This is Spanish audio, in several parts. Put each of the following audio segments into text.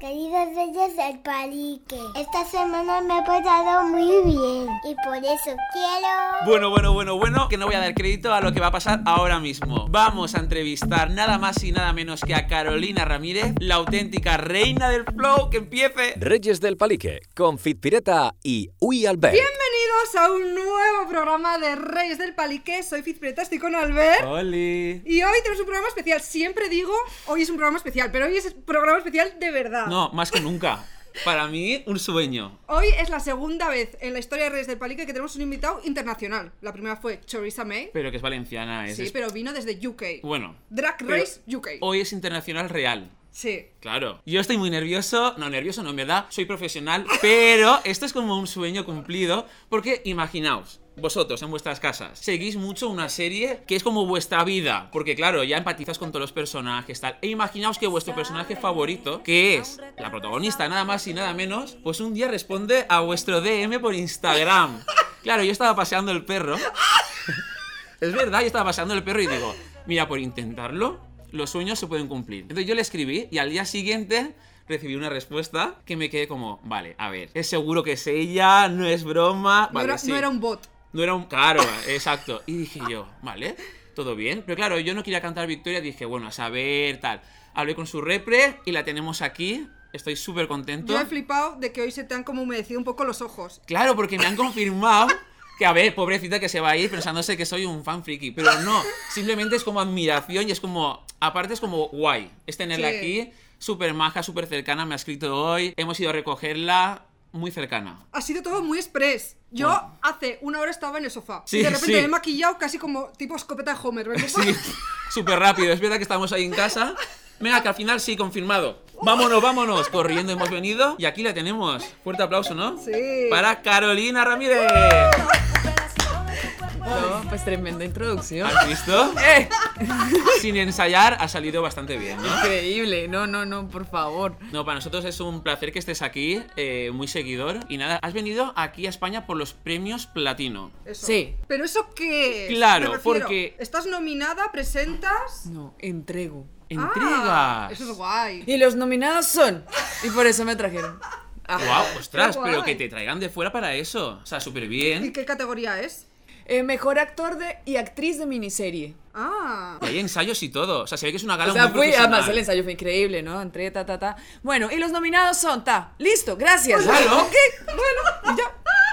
Queridos reyes del palique, esta semana me he portado muy bien y por eso quiero... Bueno, bueno, bueno, bueno, que no voy a dar crédito a lo que va a pasar ahora mismo. Vamos a entrevistar nada más y nada menos que a Carolina Ramírez, la auténtica reina del flow, que empiece. Reyes del Palique, con Fit Pireta y Uy Albert. Bienvenidos a un nuevo programa de Reyes del Palique. Soy Fizpreta, estoy con Albert. ¡Oli! Y hoy tenemos un programa especial. Siempre digo, hoy es un programa especial, pero hoy es un programa especial de verdad. No, más que nunca. Para mí, un sueño. Hoy es la segunda vez en la historia de Reyes del Palique que tenemos un invitado internacional. La primera fue Choriza May. Pero que es valenciana, es. Sí, es- pero vino desde UK. Bueno. Drag Race UK. Hoy es internacional real. Sí. Claro. Yo estoy muy nervioso. No, nervioso no, en verdad. Soy profesional. Pero esto es como un sueño cumplido. Porque imaginaos, vosotros en vuestras casas, seguís mucho una serie que es como vuestra vida. Porque claro, ya empatizas con todos los personajes, tal. E imaginaos que vuestro personaje favorito, que es la protagonista, nada más y nada menos, pues un día responde a vuestro DM por Instagram. Claro, yo estaba paseando el perro. Es verdad, yo estaba paseando el perro y digo, mira, por intentarlo, los sueños se pueden cumplir. Entonces yo le escribí y al día siguiente recibí una respuesta que me quedé como, vale, a ver, es seguro que es ella, no es broma. No, Vale, era, sí. no era un bot. No era un caro, exacto. Y dije yo, vale, todo bien. Pero claro, yo no quería cantar victoria, dije, bueno, a saber, tal. Hablé con su repre y la tenemos aquí. Estoy súper contento. Yo he flipado de que hoy se te han como humedecido un poco los ojos. Claro, porque me han confirmado que, a ver, pobrecita que se va a ir pensándose que soy un fan friki. Pero no, simplemente es como admiración y es como, aparte es como guay. Es tenerla Sí. aquí, súper maja, súper cercana, me ha escrito hoy. Hemos ido a recogerla muy cercana. Ha sido todo muy express. Yo Bueno. hace una hora estaba en el sofá. Sí, y de repente sí. me he maquillado casi como tipo escopeta de Homer. ¿verdad? Sí, súper rápido. Es verdad que estamos ahí en casa. Venga, que al final sí, confirmado. Vámonos, vámonos. Corriendo hemos venido y aquí la tenemos. Fuerte aplauso, ¿no? Sí. Para Carolina Ramírez. No, pues tremenda introducción. ¿Has visto? ¡Eh! Sin ensayar ha salido bastante bien, ¿no? Increíble. No, no, no, por favor. No, para nosotros es un placer que estés aquí, eh, muy seguidor. Y nada, has venido aquí a España por los premios Platino. Eso. Sí. ¿Pero eso qué? Claro, porque- Estás nominada, presentas... No, entrego. ¡Entregas! Ah, eso es guay. Y los nominados son. Y por eso me trajeron. Ah. ¡Guau! ¡Ostras! Qué Pero guay. que te traigan de fuera para eso. O sea, súper ¿Y bien. qué categoría es? Eh, mejor actor de, y actriz de miniserie. Ah. Y hay ensayos y todo. O sea, se ve que es una gala O sea, muy fui, profesional. además el ensayo fue increíble, ¿no? Entré, ta, ta, ta. Bueno, y los nominados son, ta, listo, gracias. Claro. Ok, bueno, y ya.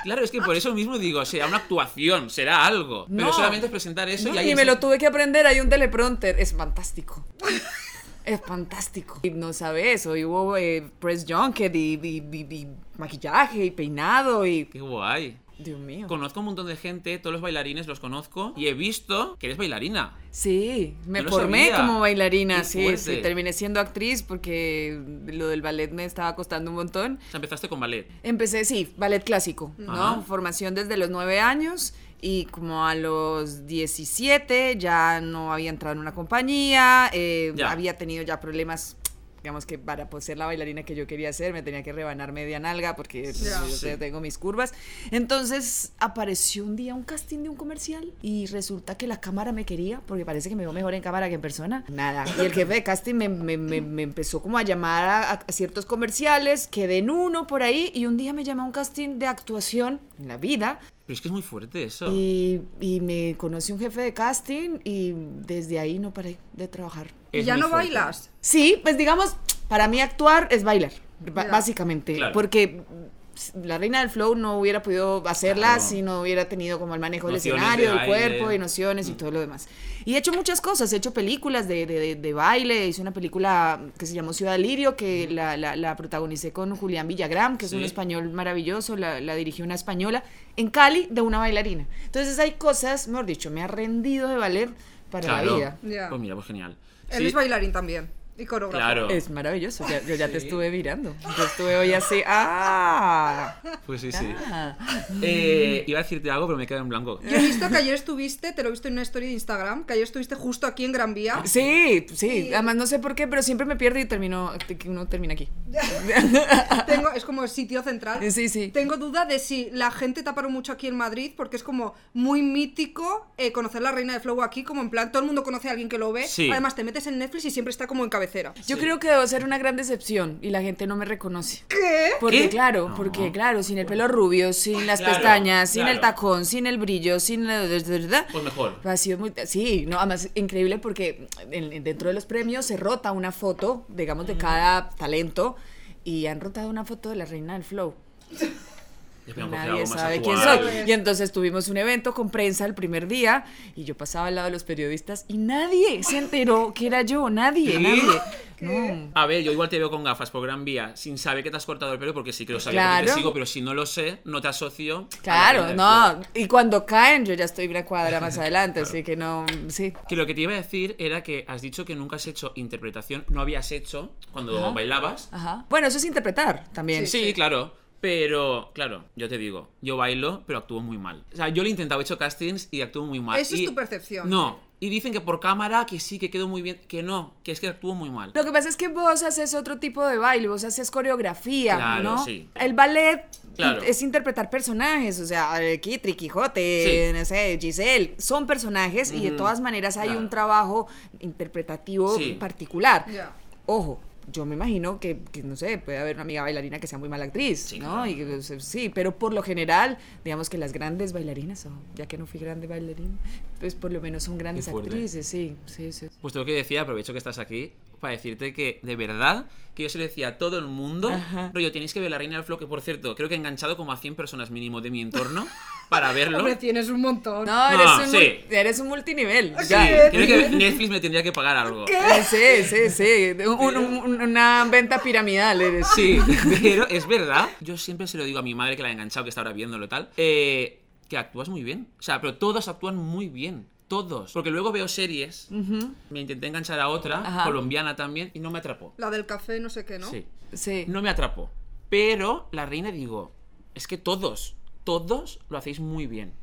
Claro, es que por eso mismo digo, será una actuación, será algo. Pero No. solamente es presentar eso No, y ahí y me es- lo tuve que aprender, hay un teleprompter, es fantástico. Es fantástico. Y no sabes, hoy hubo eh, press junket y, y- y- y maquillaje y peinado y... ¡Qué guay! Dios mío. Conozco un montón de gente, todos los bailarines los conozco y he visto que eres bailarina. Sí, me No formé como bailarina, sí, terminé siendo actriz porque lo del ballet me estaba costando un montón. O sea, empezaste con ballet. Empecé, sí, ballet clásico, ¿no? Ajá. Formación desde los nueve años y como a los 17 ya no había entrado en una compañía, eh, había tenido ya problemas. Digamos que para pues, ser la bailarina que yo quería ser me tenía que rebanar media nalga porque pues, Ya. yo Sí. tengo mis curvas. Entonces apareció un día un casting de un comercial y resulta que la cámara me quería porque parece que me veo mejor en cámara que en persona. Nada. Y el jefe de casting me, me- me- me empezó como a llamar a, a ciertos comerciales, quedé en uno por ahí y un día me llamó a un casting de actuación en la vida Pero es que es muy fuerte eso. y, y me conoció un jefe de casting y desde ahí no paré de trabajar. ¿Y ya no fuerte. bailas? Sí, pues digamos, para mí actuar es bailar, básicamente, Claro. porque la reina del flow no hubiera podido hacerla Claro. si no hubiera tenido como el manejo del Nociones escenario, de del cuerpo y nociones y todo lo demás. Y he hecho muchas cosas, he hecho películas de, de- de- de baile, hice una película que se llamó Ciudad Lirio, que la, la- la protagonicé con Julián Villagrán, que es un español maravilloso, la, la dirigió una española, en Cali, de una bailarina. Entonces hay cosas, mejor dicho, me ha rendido de valer para la Claro. vida. Ya. Pues mira, pues genial. Él Sí, es bailarín también. Y coreógrafo. Claro. Es maravilloso, ya- yo ya te Sí. estuve mirando. Yo estuve hoy así, ¡ah! Pues sí, sí. ah. Eh, iba a decirte algo, pero me quedo en blanco. Yo he visto que ayer estuviste, te lo he visto en una story de Instagram, que ayer estuviste justo aquí en Gran Vía. Sí, sí, Y- además no sé por qué, pero siempre me pierdo y termino, que uno termina aquí. Tengo, es como el sitio central. Sí, sí. Tengo duda de si la gente te paró mucho aquí en Madrid, porque es como muy mítico eh, conocer la reina de Flow aquí, como en plan, todo el mundo conoce a alguien que lo ve. Sí. Además, te metes en Netflix y siempre está como encabezado. Cabecera. Yo creo que debo ser una gran decepción y la gente no me reconoce. ¿Qué? Porque ¿Qué? claro, No. porque claro, sin el pelo rubio, sin las Claro, pestañas, sin el claro. tacón, sin el brillo, sin la... Pues mejor. Ha sido muy... Sí, no, además increíble porque en- en- dentro de los premios se rota una foto, digamos, de cada talento y han rotado una foto de la reina del flow. Nadie sabe quién soy. Y entonces tuvimos un evento con prensa el primer día y yo pasaba al lado de los periodistas y nadie se enteró que era yo, nadie, ¿Qué? nadie. No. A ver, yo igual te veo con gafas por Gran Vía sin saber que te has cortado el pelo porque sí que lo sabía porque te Claro. sigo, pero si no lo sé, no te asocio. Claro, no. Y cuando caen, yo ya estoy una cuadra más adelante, así que no. Sí. Que lo que te iba a decir era que has dicho que nunca has hecho interpretación, no habías hecho cuando Ajá. bailabas. Ajá. Bueno, eso es interpretar también. Sí, claro. Pero, claro, yo te digo, yo bailo, pero actúo muy mal. O sea, yo lo he intentado, he hecho castings y actúo muy mal. Esa es tu percepción. No. Y dicen que por cámara que sí, que quedo muy bien. Que no, que es que actúo muy mal. Lo que pasa es que vos haces otro tipo de baile, vos haces coreografía, Claro, ¿no? sí. El ballet Claro. es interpretar personajes, o sea, eh, Kitri, Quijote, Sí. no sé, Giselle, son personajes y de todas maneras hay Claro. un trabajo interpretativo Sí. particular. Ya. Ojo, yo me imagino que, que, no sé, puede haber una amiga bailarina que sea muy mala actriz, Sí, ¿no? claro. Y, sí, pero por lo general, digamos que las grandes bailarinas, o ya que no fui grande bailarina, pues por lo menos son grandes actrices, sí, sí, sí. Pues tengo que decir, aprovecho que estás aquí, para decirte que de verdad que yo se lo decía a todo el mundo, Ajá. rollo, tenéis que ver la Reina del Flow, que por cierto, creo que he enganchado como a 100 personas mínimo de mi entorno para verlo. Hombre, tienes un montón. No, eres, No, un, sí. mul- eres un multinivel. Sí, ya. creo que Netflix me tendría que pagar algo. Eh, Sí, sí, sí. Un- un- una venta piramidal eres. Sí, pero es verdad. Yo siempre se lo digo a mi madre que la ha enganchado, que está ahora viéndolo y tal, eh, que actúas muy bien. O sea, pero todos actúan muy bien. Todos. Porque luego veo series, me intenté enganchar a otra, Ajá. colombiana también, y no me atrapó. La del café, no sé qué, ¿no? Sí. Sí. No me atrapó. Pero la reina digo, es que todos, todos lo hacéis muy bien.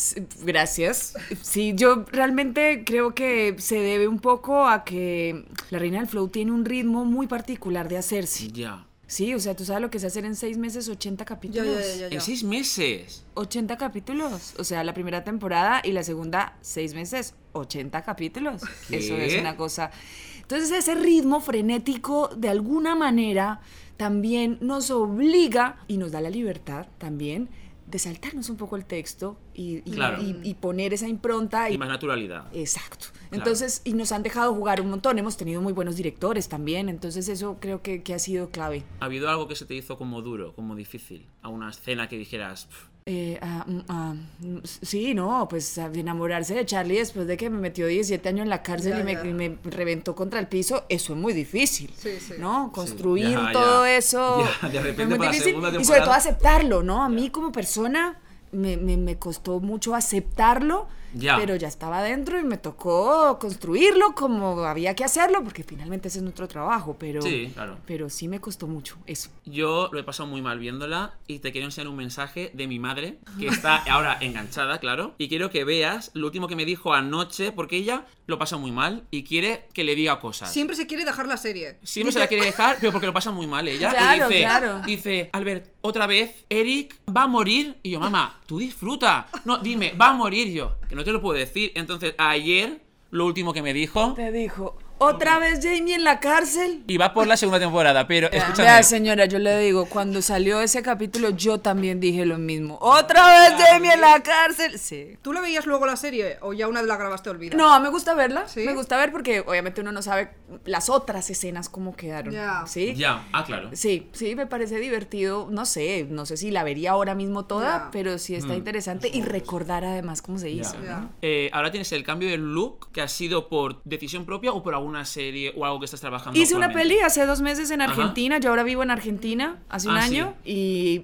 Gracias. Sí, yo realmente creo que se debe un poco a que la Reina del Flow tiene un ritmo muy particular de hacerse. Ya. Sí, o sea, tú sabes lo que es hacer en seis meses 80 Ya, capítulos. En seis meses. 80 capítulos. O sea, la primera temporada y la segunda, seis meses, 80 capítulos. ¿Qué? Eso es una cosa. Entonces, ese ritmo frenético, de alguna manera, también nos obliga y nos da la libertad también de saltarnos un poco el texto y, y- Claro. y- y poner esa impronta. Y más naturalidad. Exacto. Entonces, y nos han dejado jugar un montón. Hemos tenido muy buenos directores también. Entonces, eso creo que, que ha sido clave. ¿Ha habido algo que se te hizo como duro, como difícil? ¿A una escena que dijeras, "Pf, Eh, ah, mm, ah, mm, sí, no, pues ah, enamorarse de Charlie después de que me metió 17 años en la cárcel Ya, y, me, ya. y me reventó contra el piso, eso es muy difícil, Sí, sí. ¿no? Construir Ya, todo ya. eso Ya, de es muy para la difícil y sobre todo aceptarlo, ¿no? A mí como persona me, me- me costó mucho aceptarlo, Ya. pero ya estaba adentro y me tocó construirlo como había que hacerlo, porque finalmente ese es nuestro trabajo, pero Sí, claro. pero sí me costó mucho eso. Yo lo he pasado muy mal viéndola y te quiero enseñar un mensaje de mi madre, que está ahora enganchada, claro, y quiero que veas lo último que me dijo anoche, porque ella lo pasa muy mal y quiere que le diga cosas. Siempre se quiere dejar la serie. Siempre se la quiere dejar, pero porque lo pasa muy mal ella. Claro, y dice, claro. dice, Albert, otra vez, Eric va a morir. Y yo, mamá, tú disfruta. No, dime, va a morir yo. Que no te lo puedo decir. Entonces, ayer, lo último que me dijo, Te dijo, ¿otra vez Jamie en la cárcel? y va por la segunda temporada, pero escúchame. Vea, señora, yo le digo, cuando salió ese capítulo, yo también dije lo mismo. ¿Otra vez Jamie en la cárcel? Sí. ¿Tú la veías luego la serie o ya una vez la grabaste olvidas? No, me gusta verla. ¿Sí? Me gusta ver porque obviamente uno no sabe las otras escenas cómo quedaron. Ya. ¿Sí? Ya, ah, claro. Sí, sí, me parece divertido. No sé, no sé si la vería ahora mismo toda, Ya. pero sí está interesante y recordar además cómo se hizo. Ya. ¿no? Eh, ahora tienes el cambio de look que ha sido por decisión propia o por alguna serie o algo que estás trabajando. Hice una peli hace dos meses en Ajá. Argentina, yo ahora vivo en Argentina, hace un Ah, año, sí.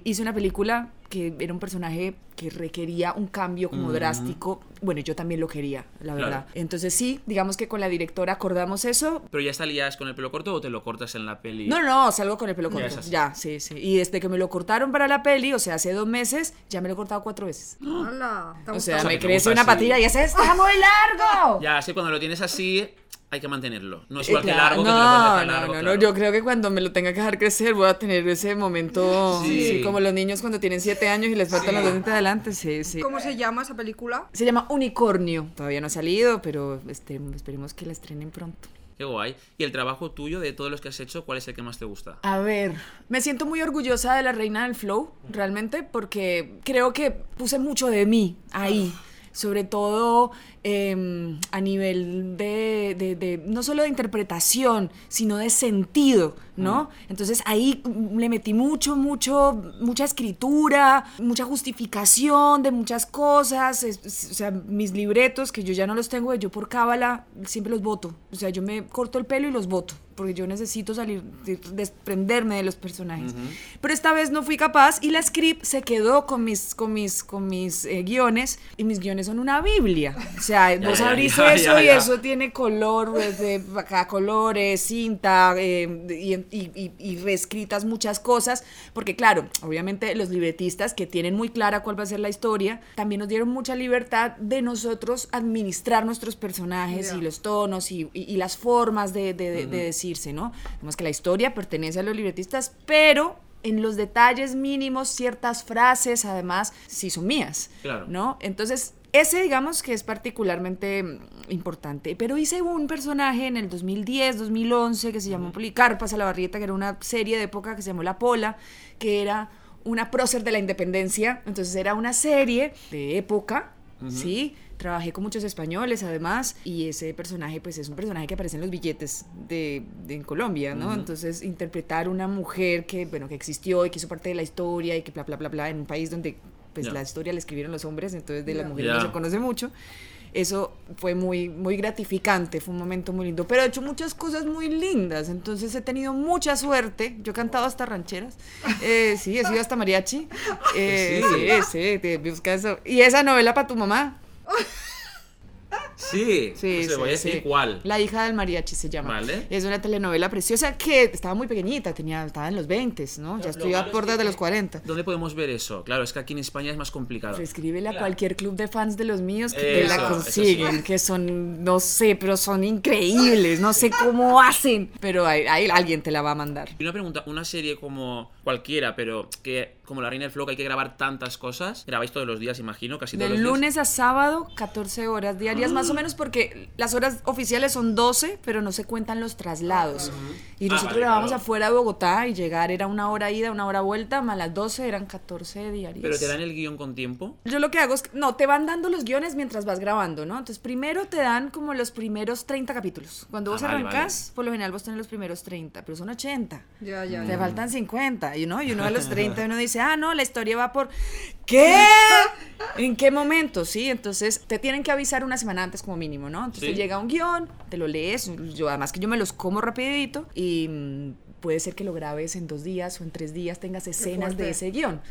y hice una película que era un personaje que requería un cambio como drástico. Bueno, yo también lo quería, la. Claro. verdad. Entonces sí, digamos que con la directora acordamos eso. ¿Pero ya salías con el pelo corto o te lo cortas en la peli? No, no, salgo con el pelo Ya corto. así. Ya, sí, sí. Y desde que me lo cortaron para la peli, o sea, hace dos meses, ya me lo he cortado cuatro veces. ¡Hala! ¿Te ha O sea, O sea, me que crece una así. patilla y ese está muy largo. Ya, sí, cuando lo tienes así, hay que mantenerlo. No es Eh, igual que claro, largo, que te lo puedes no, dejar no, largo, no, no, claro. yo creo que cuando me lo tenga que dejar crecer voy a tener ese momento, Sí. sí, como los niños cuando tienen siete años y les faltan los dientes adelante, sí, sí. ¿Cómo se llama esa película? Se llama Unicornio, todavía no ha salido, pero este, esperemos que la estrenen pronto. Qué guay. ¿Y el trabajo tuyo, de todos los que has hecho, cuál es el que más te gusta? A ver, me siento muy orgullosa de la reina del flow, realmente, porque creo que puse mucho de mí ahí. Sobre todo eh, a nivel de, de- de- no solo de interpretación, sino de sentido, ¿no? Entonces ahí mm, le metí mucho, mucho, mucha escritura, mucha justificación de muchas cosas. es- es- o sea, mis libretos, que yo ya no los tengo, yo por cábala siempre los voto. O sea, yo me corto el pelo y los voto, porque yo necesito salir, de- desprenderme de los personajes. Pero esta vez no fui capaz y la script se quedó con mis, con mis, con mis eh, guiones y mis guiones son una biblia. O sea, vos ya, abrís ya, eso ya, y eso tiene color, pues, de acá colores, cinta eh, y, y- y- y reescritas muchas cosas, porque claro, obviamente los libretistas que tienen muy clara cuál va a ser la historia, también nos dieron mucha libertad de nosotros administrar nuestros personajes Ya. y los tonos y, y- y las formas de, de- de- de decirse, ¿no? Vemos que la historia pertenece a los libretistas, pero en los detalles mínimos ciertas frases además sí son mías, Claro. ¿no? Entonces, ese digamos que es particularmente mm, importante. Pero hice un personaje en el 2010, 2011 que se llamó Policarpas a la Barrieta, que era una serie de época que se llamó La Pola, que era una prócer de la independencia. Entonces era una serie de época, ¿sí? Trabajé con muchos españoles además y ese personaje pues es un personaje que aparece en los billetes de, de- en Colombia, ¿no? Entonces interpretar una mujer que, bueno, que existió y que hizo parte de la historia y que bla, bla, bla, bla, en un país donde pues la historia la escribieron los hombres, entonces de las Ya. mujeres no se conoce mucho. Eso fue muy, muy gratificante, fue un momento muy lindo. Pero he hecho muchas cosas muy lindas, entonces he tenido mucha suerte. Yo he cantado hasta rancheras, eh, sí, he sido hasta mariachi. Eh, Sí. sí, sí, te busca eso. ¿Y esa novela para tu mamá? Sí, Sí, sí, voy a decir sí. cuál. La hija del mariachi se llama. Vale. Es una telenovela preciosa que estaba muy pequeñita, tenía, estaba en los 20, ¿no? Ya estoy a por de los 40. ¿Dónde podemos ver eso? Claro, es que aquí en España es más complicado. Pues escríbele a cualquier club de fans de los míos que te la consiguen, sí. que son, no sé, pero son increíbles, no sé cómo hacen, pero hay, hay- alguien te la va a mandar. Y una pregunta, una serie como cualquiera, pero que como La Reina del Flow que hay que grabar tantas cosas, grabáis todos los días, imagino, casi todos De los días. lunes a sábado, 14 horas diarias, más o menos, porque las horas oficiales son 12, pero no se cuentan los traslados. Y Ah, nosotros vale, grabábamos claro. afuera de Bogotá y llegar era una hora ida, una hora vuelta, más las 12 eran 14 diarias. Pero te dan el guion con tiempo. Yo lo que hago es, que- no, te van dando los guiones mientras vas grabando, ¿no? Entonces primero te dan como los primeros 30 capítulos. Cuando Ah, vos vale, arrancas, por lo general vos tenés los primeros 30, pero son 80. Ya, ya, Te ya. faltan 50, y ¿no? Y uno a los 30 uno dice, ah, no, la historia va por... ¿Qué? ¿En qué momento? Sí, entonces te tienen que avisar una semana antes como mínimo, ¿no? Entonces Sí. llega un guion, te lo lees, yo además que yo me los como rapidito y puede ser que lo grabes en dos días o en tres días, tengas escenas de ese guion.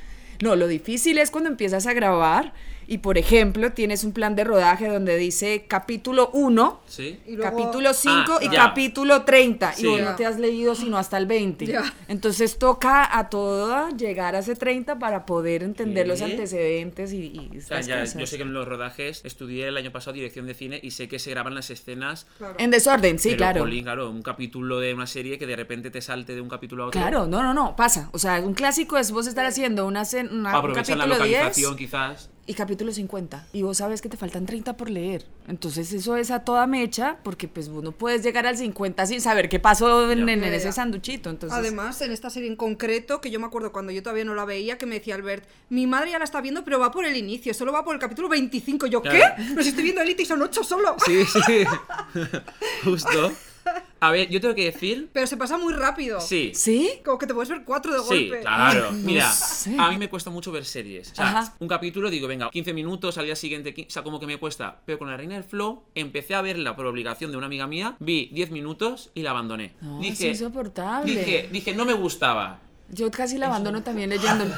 No, lo difícil es cuando empiezas a grabar y, por ejemplo, tienes un plan de rodaje donde dice capítulo 1, Sí. Capítulo 5 Ah, y ya. capítulo 30 Sí. y vos no te has leído sino hasta el 20. Ya. Entonces toca a toda llegar a ese 30 para poder entender los ¿Qué? antecedentes y, y O sea, estas ya, cosas. yo sé que en los rodajes estudié el año pasado dirección de cine y sé que se graban las escenas. Claro. En desorden, sí, pero, claro. claro, un capítulo de una serie que de repente te salte de un capítulo a otro. Claro, no, no, no, pasa. O sea, un clásico es vos estar haciendo una, una- un Aprovechan la capítulo 10 localización, quizás. Y capítulo 50. Y vos sabes que te faltan 30 por leer. Entonces eso es a toda mecha porque pues vos no puedes llegar al 50 sin saber qué pasó en, en ya, ese sanduchito. Entonces, Además, en esta serie en concreto, que yo me acuerdo cuando yo todavía no la veía, que me decía Albert, mi madre ya la está viendo, pero va por el inicio, solo va por el capítulo 25. Yo, Claro. ¿qué? Pero si estoy viendo Elite y son 8 solo. Sí, sí. Justo. A ver, yo tengo que decir. Pero se pasa muy rápido. Sí. ¿Sí? Como que te puedes ver cuatro de Sí, golpe. claro. Ay, no Mira, sé. a mí me cuesta mucho ver series. O sea, Ajá. un capítulo digo, venga, 15 minutos, al día siguiente, qui- o sea, como que me cuesta. Pero con la Reina del Flow empecé a verla por obligación de una amiga mía, vi 10 minutos y la abandoné. No, dije, es insoportable. Dije, dije, no me gustaba. Yo casi la abandono también leyendo.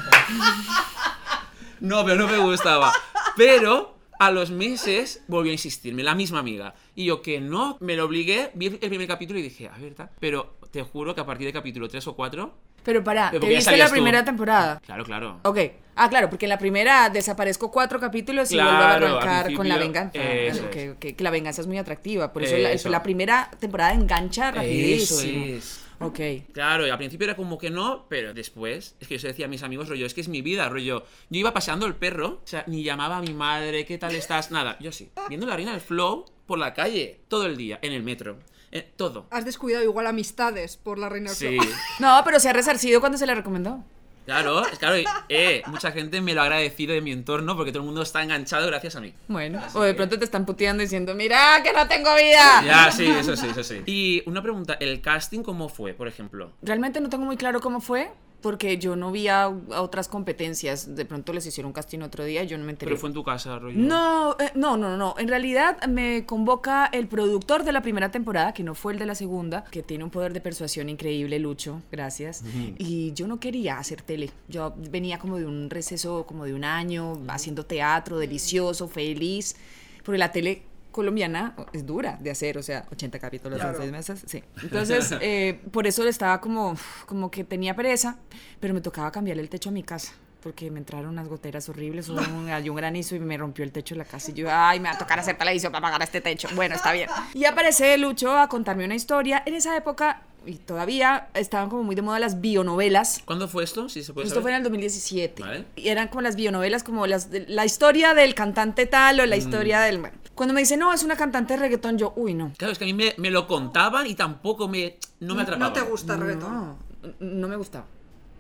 No, pero no me gustaba. Pero a los meses volvió a insistirme, la misma amiga. Y yo que no, me lo obligué, vi el primer capítulo y dije, a ver. Pero te juro que a partir de capítulo 3 o 4, Pero para, ¿te viste la sabías tú. primera temporada? claro, claro. Ok. Ah, claro, porque en la primera desaparezco cuatro capítulos y vuelvo a Claro, arrancar con la venganza. eso es. ok, que la venganza es muy atractiva. Por eso, la, Eso. la primera temporada engancha Eso rapidísimo. es. Ok. Claro, y al principio era como que no, pero después, es que yo se decía a mis amigos, rollo, es que es mi vida, rollo. Yo iba paseando el perro, o sea, ni llamaba a mi madre, ¿qué tal estás? Nada, yo sí, viendo la reina del flow por la calle, todo el día, en el metro, eh, todo. Has descuidado igual amistades por la reina del Sí. Flow. No, pero se ha resarcido cuando se le recomendó. Claro, es claro, y, eh, mucha gente me lo ha agradecido de mi entorno porque todo el mundo está enganchado gracias a mí. Bueno, o de pronto te están puteando diciendo, mira que no tengo vida. Ya, sí, eso sí, eso sí. Y una pregunta, ¿el casting cómo fue, por ejemplo? Realmente no tengo muy claro cómo fue, porque yo no vi a, a otras competencias. De pronto les hicieron casting otro día y yo no me enteré. Pero fue en tu casa, rollo. No, eh, no, no, no. En realidad me convoca el productor de la primera temporada, que no fue el de la segunda, que tiene un poder de persuasión increíble, Lucho, gracias. Y yo no quería hacer tele. Yo venía como de un receso, como de un año, haciendo teatro, delicioso, feliz, porque la tele colombiana es dura de hacer, o sea, 80 capítulos Claro. en seis meses, sí. Entonces, eh, por eso estaba como, como que tenía pereza, pero me tocaba cambiarle el techo a mi casa. Porque me entraron unas goteras horribles, hubo un, hay un granizo y me rompió el techo de la casa. Y yo, ay, me va a tocar hacer televisión para pagar este techo. Bueno, está bien. Y aparece Lucho a contarme una historia. En esa época, y todavía estaban como muy de moda las bionovelas. ¿Cuándo fue esto? Si se puede Esto fue en saber. el 2017. Vale. Y eran como las bionovelas, como las, de- la historia del cantante tal o la historia del... Bueno, cuando me dice, no, es una cantante de reggaetón, yo, uy, no. Claro, es que a mí me, me lo contaban y tampoco me, no me atrapaba. No te gusta el reggaetón. No, no me gustaba.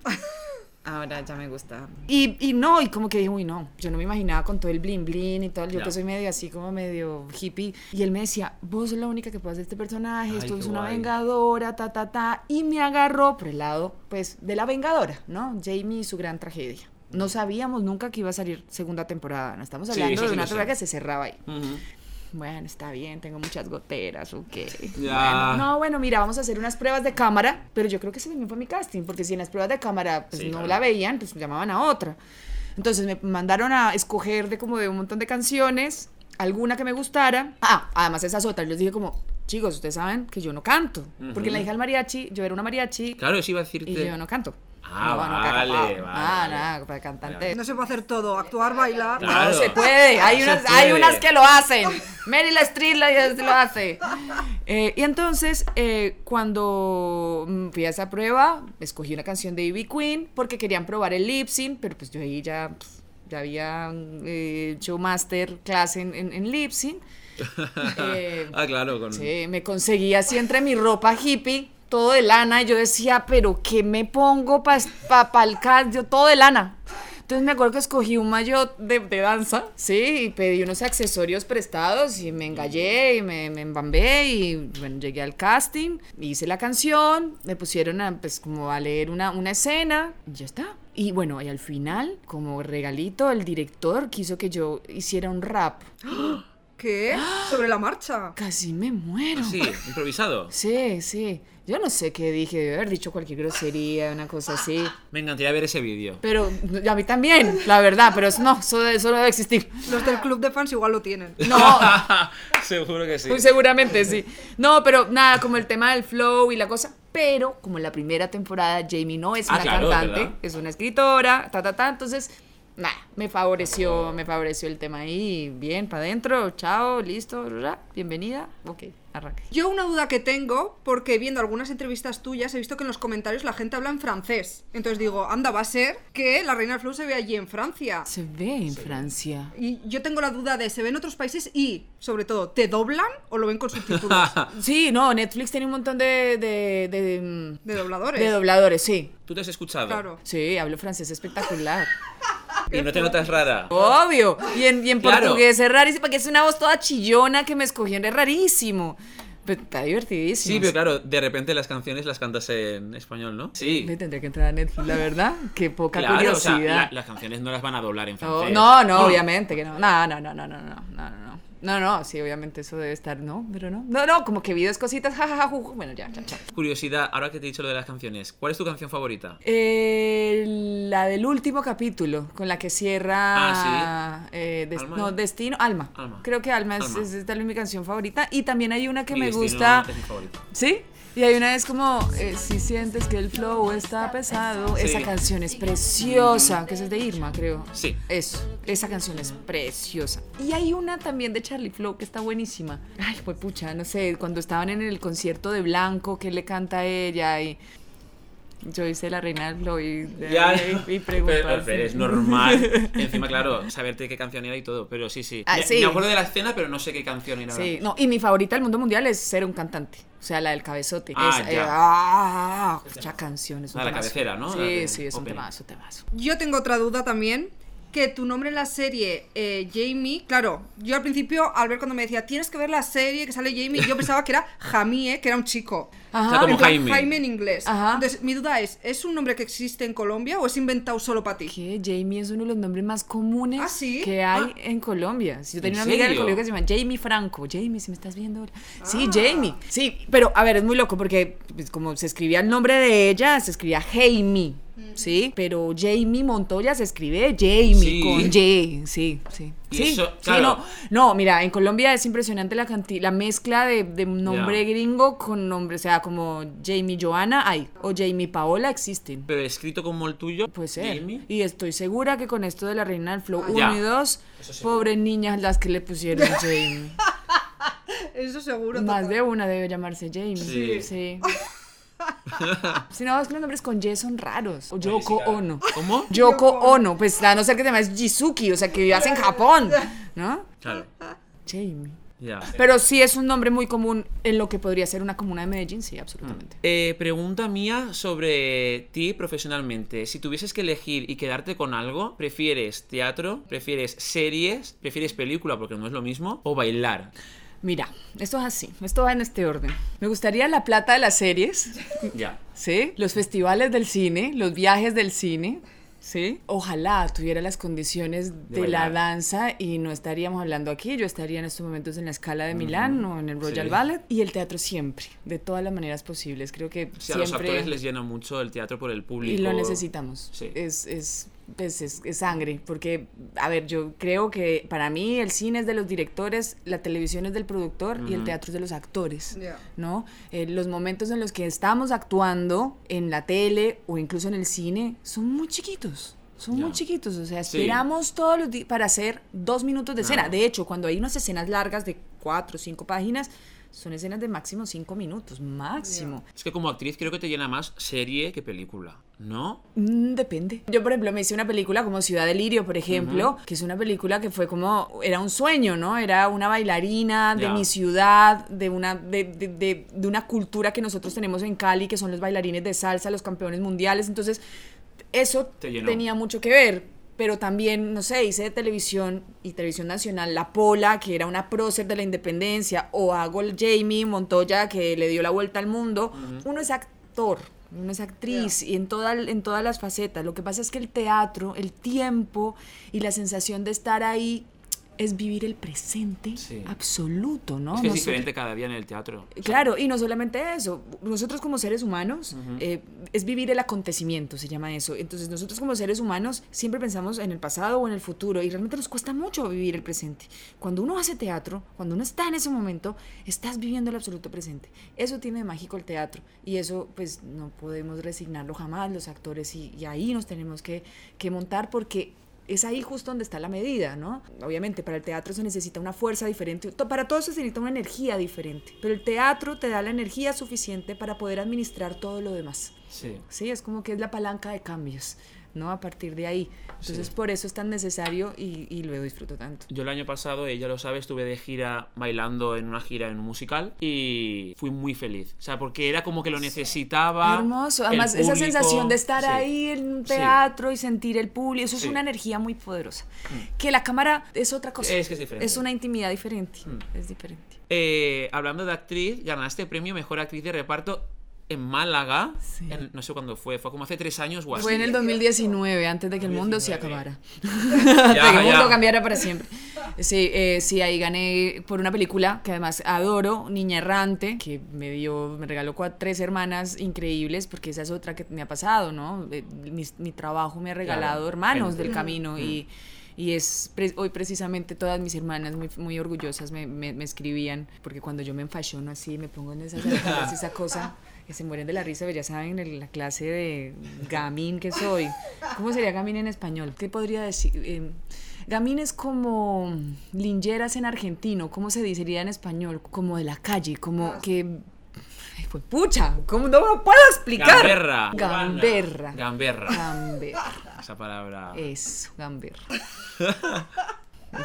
Ahora ya me gusta. Y, y no, y como que dije, uy, no, yo no me imaginaba con todo el blin blin y todo, yo que soy medio así como medio hippie. Y él me decía, vos sos la única que puede hacer este personaje, Ay, esto es una guay. vengadora, ta, ta, ta. Y me agarró por el lado, pues, de la vengadora, ¿no? Jamie y su gran tragedia. No sabíamos nunca que iba a salir segunda temporada, no estamos Sí, hablando de sí una temporada que se cerraba ahí. Ujú. Bueno, está bien, tengo muchas goteras, ok. Ya. Bueno, no, bueno, mira, vamos a hacer unas pruebas de cámara, pero yo creo que ese también fue mi casting, porque si en las pruebas de cámara pues, Sí, no claro. la veían, pues llamaban a otra. Entonces me mandaron a escoger de como de un montón de canciones, alguna que me gustara. Ah, además esas otras, yo les dije como, chicos, ustedes saben que yo no canto, porque en la hija del mariachi, yo era una mariachi Claro, eso iba a decirte. y yo no canto. Ah, No, no, vale, canto. vale, Ah, nada, para cantante. No se puede hacer todo, actuar, bailar. Claro. No se puede, hay Se unas, puede. hay unas que lo hacen. Meryl Streep lo, lo hace. Eh, y entonces, eh, cuando fui a esa prueba, escogí una canción de Ivy Queen porque querían probar el lip sync, pero pues yo ahí ya, ya había eh, hecho master class en, en, en lip sync. Eh, ah, claro, con. Sí, me conseguí así entre mi ropa hippie, todo de lana, y yo decía, pero ¿qué me pongo para pa, pa el Yo todo de lana. Entonces me acuerdo que escogí un maillot de, de danza, sí, y pedí unos accesorios prestados y me engallé y me, me embambé y bueno, llegué al casting, hice la canción, me pusieron a, pues como a leer una, una escena y ya está. Y bueno, y al final, como regalito, el director quiso que yo hiciera un rap. ¿Qué? Sobre la marcha. Casi me muero. Sí, improvisado. Sí, sí. Yo no sé qué dije, debe haber dicho cualquier grosería, una cosa así. Me encantaría ver ese vídeo. Pero a mí también, la verdad, pero no, eso, eso no debe existir. Los del club de fans igual lo tienen. No, Seguro que sí. muy seguramente sí. No, pero nada, como el tema del flow y la cosa. Pero como en la primera temporada Jamie no es Ah, una claro, cantante, ¿verdad? es una escritora, ta, ta, ta. Entonces, nada, me favoreció, me favoreció el tema ahí. Bien, para adentro, chao, listo, bienvenida. Ok, arranque. Yo una duda que tengo, porque viendo algunas entrevistas tuyas he visto que en los comentarios la gente habla en francés. Entonces digo, anda, va a ser que la Reina del Flow se ve allí en Francia. Se ve en Francia. Y yo tengo la duda de, ¿se ve en otros países? Y, sobre todo, ¿te doblan o lo ven con subtítulos? Sí, no, Netflix tiene un montón de, de, de, mm, De dobladores. de dobladores, sí. ¿Tú te has escuchado? Claro. Sí, hablo francés espectacular. Y no te notas rara. Obvio. Y en, y en Claro. portugués es rarísimo, porque es una voz toda chillona que me escogieron, es rarísimo. Pero está divertidísimo. Sí, pero claro, de repente las canciones las cantas en español, ¿no? Sí. Me tendré que entrar a Netflix, la verdad. Qué poca Claro, o sea, curiosidad. la- las canciones no las van a doblar en No, francés. no, no, obviamente que no. No, no, no, no, no, no, no, no. No, no, sí, obviamente eso debe estar, no, pero no. No, no, como que videos, cositas, jajaja, bueno, ya, ya, ya. Curiosidad, ahora que te he dicho lo de las canciones, ¿cuál es tu canción favorita? Eh, la del último capítulo, con la que cierra. Ah, eh, des- Alma. no, Destino. Alma. Alma. Creo que Alma, es- Alma. Es, es, tal vez mi canción favorita. Y también hay una que Mi me gusta. Es mi favorita. ¿Sí? Y hay una es como, eh, si sientes que el flow está pesado, Sí. esa canción es preciosa, que esa es de Irma, creo. Sí. Eso, esa canción es preciosa. Y hay una también de Charlie Flow que está buenísima. Ay, pues pucha, no sé, cuando estaban en el concierto de Blanco, que le canta a ella y... Yo hice la reina del flow y, Ya, y pregunto pero, pero es normal. Encima, claro, saberte qué canción era y todo, pero sí, sí. Ah, me, sí. me acuerdo de la escena, pero no sé qué canción era. Sí, no, y mi favorita del mundo mundial es ser un cantante. O sea, la del cabezote. Ah, es, eh, ya. ah, mucha canción. Es un La de la cabecera, ¿no? Sí, La de sí, es un opening. temazo, temazo. Yo tengo otra duda también. Que tu nombre en la serie, eh, Jamie, claro, yo al principio, al ver cuando me decía, tienes que ver la serie que sale Jamie, yo pensaba que era Jamie, que era un chico. Ajá. O sea, como Jaime. Jaime en inglés. Ajá. Entonces, mi duda es, ¿es un nombre que existe en Colombia o es inventado solo para ti? Que Jamie es uno de los nombres más comunes ¿Ah, sí? que hay Ah. en Colombia. Si yo tenía ¿En una amiga del colegio que se llama Jamie Franco. Jamie, si me estás viendo. Sí, Ah. Jamie. Sí, pero a ver, es muy loco porque pues, como se escribía el nombre de ella, se escribía Jamie. Sí, pero Jamie Montoya se escribe Jamie Sí. con Y, sí, sí. Sí, eso, sí, claro. no, no, mira, en Colombia es impresionante la canti- la mezcla de, de nombre gringo con nombre, o sea, como Jamie Johanna hay, o Jamie Paola existen. Pero escrito como el tuyo. Puede ser. Jamie. Y estoy segura que con esto de la reina del flow Ah, 1 ya. y 2, Eso seguro. pobres niñas las que le pusieron Jamie. Eso seguro. Más total. de una debe llamarse Jamie. Sí. Sí. si no, es que los nombres con Y son raros. O Yoko. Ono. ¿Cómo? Yoko Ono. Pues a no ser que te llames Jizuki, o sea, que vivas en Japón. ¿No? Claro. Jamie. Pero sí es un nombre muy común en lo que podría ser una comuna de Medellín, sí, absolutamente. Eh, pregunta mía sobre ti profesionalmente. Si tuvieses que elegir y quedarte con algo, ¿prefieres teatro? ¿Prefieres series? ¿Prefieres película porque no es lo mismo? ¿O bailar? Mira, esto es así, esto va en este orden. Me gustaría la plata de las series, Ya. ¿sí? Los festivales del cine, los viajes del cine, ¿sí? Ojalá tuviera las condiciones de, De la danza y no estaríamos hablando aquí, yo estaría en estos momentos en la escala de Milán o en el Royal Sí. Ballet y el teatro siempre, de todas las maneras posibles. Creo que O sea, a los siempre actores les llena mucho el teatro por el público. y lo necesitamos. Sí. Es, es, pues, es, es sangre, porque, a ver, yo creo que para mí el cine es de los directores, la televisión es del productor y el teatro es de los actores, Ya. ¿no? Eh, los momentos en los que estamos actuando en la tele o incluso en el cine son muy chiquitos. Son muy Ya. chiquitos, o sea, Sí. esperamos todos los días para hacer dos minutos de escena. De hecho, cuando hay unas escenas largas de cuatro o cinco páginas, son escenas de máximo cinco minutos, máximo. Es que como actriz creo que te llena más serie que película, ¿no? Mm, depende. Yo, por ejemplo, me hice una película como Ciudad del Lirio, por ejemplo, que es una película que fue como, era un sueño, ¿no? Era una bailarina de Ya. mi ciudad, de una, de, de- de- de una cultura que nosotros tenemos en Cali, que son los bailarines de salsa, los campeones mundiales. Entonces, eso tenía mucho que ver. Pero también, no sé, hice de televisión y televisión nacional La Pola, que era una prócer de la independencia, o hago el Jamie Montoya, que le dio la vuelta al mundo. Uno es actor, uno es actriz, y en, toda, en todas las facetas. Lo que pasa es que el teatro, el tiempo y la sensación de estar ahí es vivir el presente Sí. absoluto, ¿no? es que es Nosotros- diferente cada día en el teatro. Sea, Claro, y no solamente eso, nosotros como seres humanos eh, es vivir el acontecimiento, se llama eso. Entonces nosotros como seres humanos siempre pensamos en el pasado o en el futuro y realmente nos cuesta mucho vivir el presente. Cuando uno hace teatro, cuando uno está en ese momento, estás viviendo el absoluto presente. Eso tiene de mágico el teatro y eso pues no podemos resignarlo jamás los actores y, y ahí nos tenemos que, que montar porque es ahí justo donde está la medida, ¿no? Obviamente para el teatro se necesita una fuerza diferente, para todo se necesita una energía diferente, pero el teatro te da la energía suficiente para poder administrar todo lo demás. Sí. Sí, es como que es la palanca de cambios, ¿no? A partir de ahí. Entonces Sí. por eso es tan necesario y, y lo disfruto tanto. Yo el año pasado, ella lo sabe, estuve de gira bailando en una gira en un musical y fui muy feliz. O sea, porque era como que lo necesitaba. Hermoso. Además, esa sensación de estar sí. ahí en un teatro y sentir el público, eso. Mm. es una energía muy poderosa. Que la cámara es otra cosa. Es que es diferente. Mm. Es una intimidad diferente. Es diferente. Eh, hablando de actriz, ganaste premio Mejor Actriz de Reparto en Málaga. Sí. en- no sé cuándo fue, fue como hace tres años o así. Fue en el 2019, antes de que el mundo se acabara. De que el mundo cambiara para siempre. Sí, eh, sí, ahí gané por una película que además adoro, Niña Errante, que me dio, me regaló cua- tres hermanas increíbles, porque esa es otra que me ha pasado, ¿no? Eh, Mi, mi trabajo me ha regalado Claro, hermanos del camino y... Y es pre- hoy precisamente todas mis hermanas muy, muy orgullosas me, me- me escribían, porque cuando yo me enfashono así, me pongo en esas esa cosa, que se mueren de la risa, pero ya saben el- la clase de gamín que soy. ¿Cómo sería gamín en español? ¿Qué podría decir? Eh, gamín es como lingeras en argentino, ¿cómo se diría en español? Como de la calle, como que Ay, pues pucha, ¿cómo no lo puedo explicar? Gamberra. Gamberra. Gamberra. Gamberra. Esa palabra. Eso, gamberra.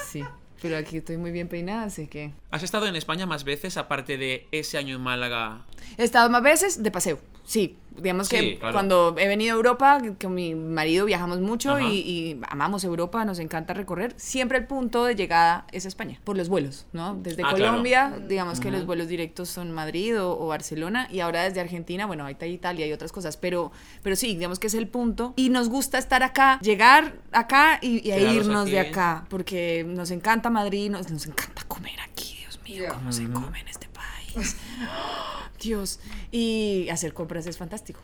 Sí, pero aquí estoy muy bien peinada, así que... ¿Has estado en España más veces aparte de ese año en Málaga? He estado más veces de paseo, sí. Digamos que Sí, claro. cuando he venido a Europa, con mi marido viajamos mucho y, y amamos Europa, nos encanta recorrer. Siempre el punto de llegada es España, por los vuelos, ¿no? Desde Ah, Colombia, digamos que los vuelos directos son Madrid o, o Barcelona, y ahora desde Argentina, bueno, ahí está Italia y otras cosas, pero, pero sí, digamos que es el punto. Y nos gusta estar acá, llegar acá y, y a irnos de aquí. acá, porque nos encanta Madrid, nos, nos encanta comer aquí, Dios mío, Ya. cómo se come en este país. Dios. Y hacer compras es fantástico.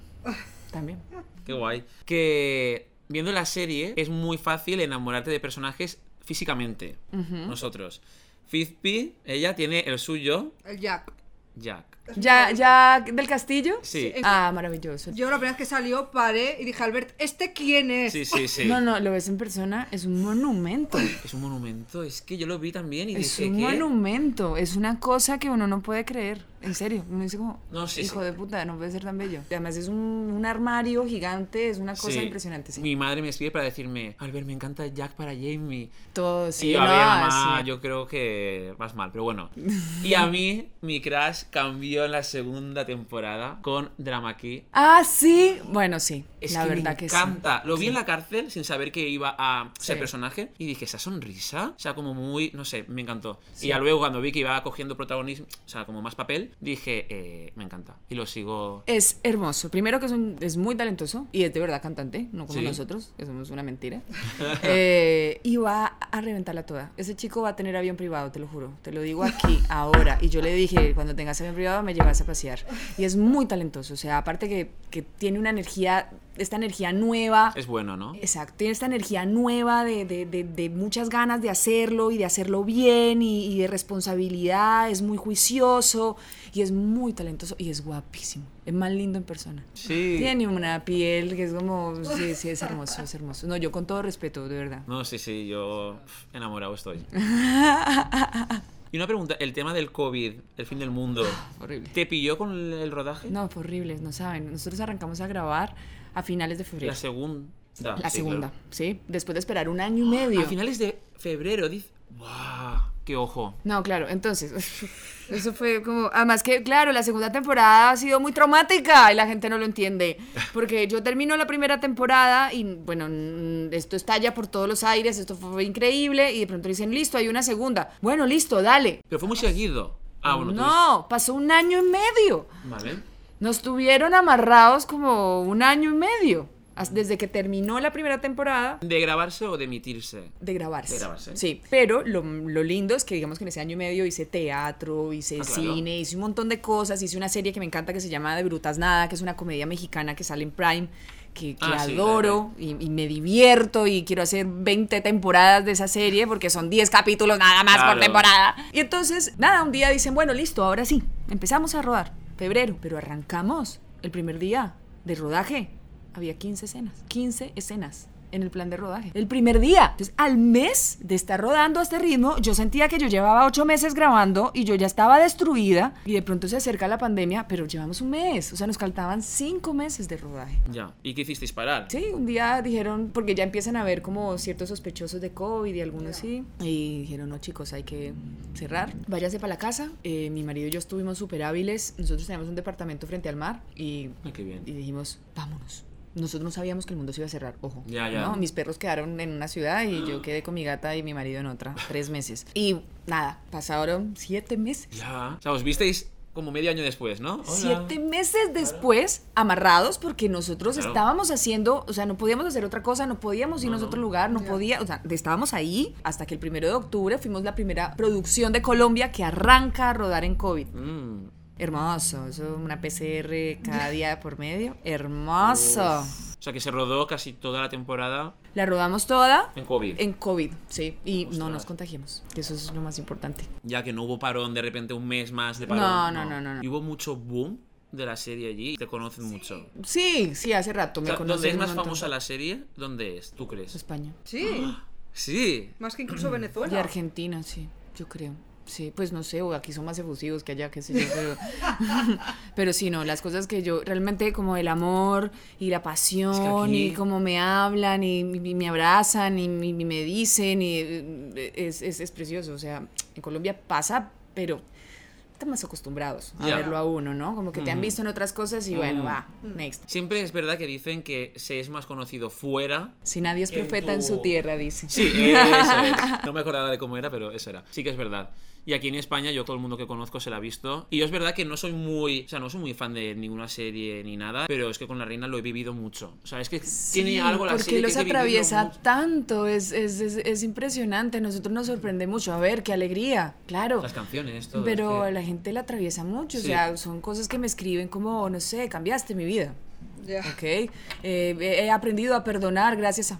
También. Qué guay. Que viendo la serie es muy fácil enamorarte de personajes físicamente. Nosotros. Fizpi, ella tiene el suyo, El Jack. Jack. ¿Ya, ya del castillo? Sí. Ah, maravilloso. Yo la primera vez que salió paré y dije, Albert, ¿este quién es? Sí, sí, sí. No, no, lo ves en persona, es un monumento. Es un monumento. Es que yo lo vi también y Es dije un que. monumento, es una cosa que uno no puede creer, en serio. Uno dice como, No, sí, hijo sí. de puta, no puede ser tan bello. Y Además es un, un armario gigante, es una cosa Sí. impresionante. Sí. Mi madre me escribe para decirme, Albert, me encanta Jack para Jamie. Todo, y yo, a no, ver, mamá, sí. yo creo que vas mal, pero bueno. Y a mí, mi crush cambió en la segunda temporada con Drama Key. Ah, sí, bueno, sí, Es la que verdad me que sí. encanta. Lo vi en la cárcel sin saber que iba a ser personaje y dije, esa sonrisa, o sea, como muy, no sé, me encantó. Y ya luego cuando vi que iba cogiendo protagonismo, o sea, como más papel, dije, eh, me encanta. Y lo sigo. Es hermoso. Primero que es, un- es muy talentoso y es de verdad cantante, no como Sí. nosotros, que somos una mentira. Eh, y va a reventarla toda. Ese chico va a tener avión privado, te lo juro. Te lo digo aquí, ahora. Y yo le dije, cuando tengas avión privado me llevas a pasear. Y es muy talentoso. O sea, aparte que, que tiene una energía, esta energía nueva. Es bueno, ¿no? Exacto, tiene esta energía nueva de, de- de- de muchas ganas de hacerlo y de hacerlo bien y, y de responsabilidad, es muy juicioso y es muy talentoso y es guapísimo, es más lindo en persona. Sí. Tiene una piel que es como, sí, sí, es hermoso, es hermoso. No, yo con todo respeto, de verdad. No, sí, sí, yo enamorado estoy. Y una pregunta, el tema del COVID, el fin del mundo, Horrible. ¿te pilló con el rodaje? No, fue horrible, no saben. Nosotros arrancamos a grabar a finales de febrero. La segunda. La sí, segunda, claro. ¿sí? Después de esperar un año y medio. A finales de febrero, dice. ¡Wow! ¡Qué ojo! No, claro, entonces, eso fue como, además que, claro, la segunda temporada ha sido muy traumática y la gente no lo entiende, porque yo termino la primera temporada y, bueno, mm, esto estalla por todos los aires, esto fue increíble y de pronto dicen, listo, hay una segunda. Bueno, listo, dale. Pero fue muy seguido. Ah, bueno, no, pasó un año y medio. Vale. Nos tuvieron amarrados como un año y medio, desde que terminó la primera temporada ¿De grabarse o de emitirse? de grabarse. De grabarse. Sí, pero lo, lo lindo es que digamos que en ese año y medio hice teatro, hice Ah, claro. cine, hice un montón de cosas, hice una serie que me encanta que se llama De Brutas Nada, que es una comedia mexicana que sale en Prime, que, que Ah, sí, adoro y, y me divierto y quiero hacer 20 temporadas de esa serie porque son 10 capítulos nada más Claro. por temporada. Y entonces, nada, un día dicen, bueno, listo, ahora sí, empezamos a rodar, febrero, pero arrancamos el primer día de rodaje. Había 15 escenas, 15 escenas en el plan de rodaje. El primer día. Entonces, al mes de estar rodando a este ritmo, yo sentía que yo llevaba ocho meses grabando y yo ya estaba destruida. Y de pronto se acerca la pandemia, pero llevamos un mes. O sea, nos faltaban cinco meses de rodaje. Ya. ¿Y qué hicisteis parar? Sí, un día dijeron, porque ya empiezan a ver como ciertos sospechosos de COVID y algunos sí. Y dijeron, no chicos, hay que cerrar. Váyase para la casa. Eh, mi marido y yo estuvimos súper hábiles. Nosotros teníamos un departamento frente al mar y, Ay, qué bien. y dijimos, vámonos. Nosotros no sabíamos que el mundo se iba a cerrar, ojo. Ya, ya. ¿no? Mis perros quedaron en una ciudad y yo quedé con mi gata y mi marido en otra, tres meses. Y nada, pasaron siete meses. Ya. O sea, os visteis como medio año después, ¿no? Hola. Siete meses después, amarrados, porque nosotros Claro. estábamos haciendo, o sea, no podíamos hacer otra cosa, no podíamos irnos No, a otro no. lugar, no podía, o sea, estábamos ahí hasta que el primero de octubre fuimos la primera producción de Colombia que arranca a rodar en COVID. Mm. Hermoso, eso, una PCR cada día por medio. Hermoso. O sea, que se rodó casi toda la temporada La rodamos toda en COVID. en COVID, sí, y no nos contagiamos, que eso es lo más importante. Ya que no hubo parón, de repente un mes más de parón. No, no, no, no, no. Y hubo mucho boom de la serie allí. Te conocen mucho. Sí, sí, hace rato O me sea, conocen ¿Dónde es más famosa la serie? ¿Dónde es? ¿Tú crees? España. Sí, Sí. más que incluso Venezuela. Y Argentina, sí, yo creo. Sí, pues no sé, o aquí son más efusivos que allá, qué sé yo, pero, pero sí, no, las cosas que yo realmente como el amor y la pasión aquí- y como me hablan y, y me abrazan y, me dicen y eh, es, es, es precioso, o sea, en Colombia pasa, pero están más acostumbrados a Ya. verlo a uno, ¿no? Como que te han visto en otras cosas y bueno, Mm. va, next. Siempre es verdad que dicen que se es más conocido fuera. Si nadie es En profeta en tu- su tierra, dice. Sí, eso es. No me acordaba de cómo era, pero eso era. Sí que es verdad. Y aquí en España yo todo el mundo que conozco se la ha visto. Y yo es verdad que no soy muy, o sea, no soy muy fan de ninguna serie ni nada, pero es que con la reina lo he vivido mucho. O sea, es que tiene Sí, algo la porque serie que los que atraviesa tanto, es, es, es, es impresionante, a nosotros nos sorprende mucho, a ver, qué alegría, claro. Las canciones, todo. Pero es que- la gente la atraviesa mucho, Sí. o sea, son cosas que me escriben como, no sé, cambiaste mi vida, Ya. ¿ok? Eh, he aprendido a perdonar gracias a...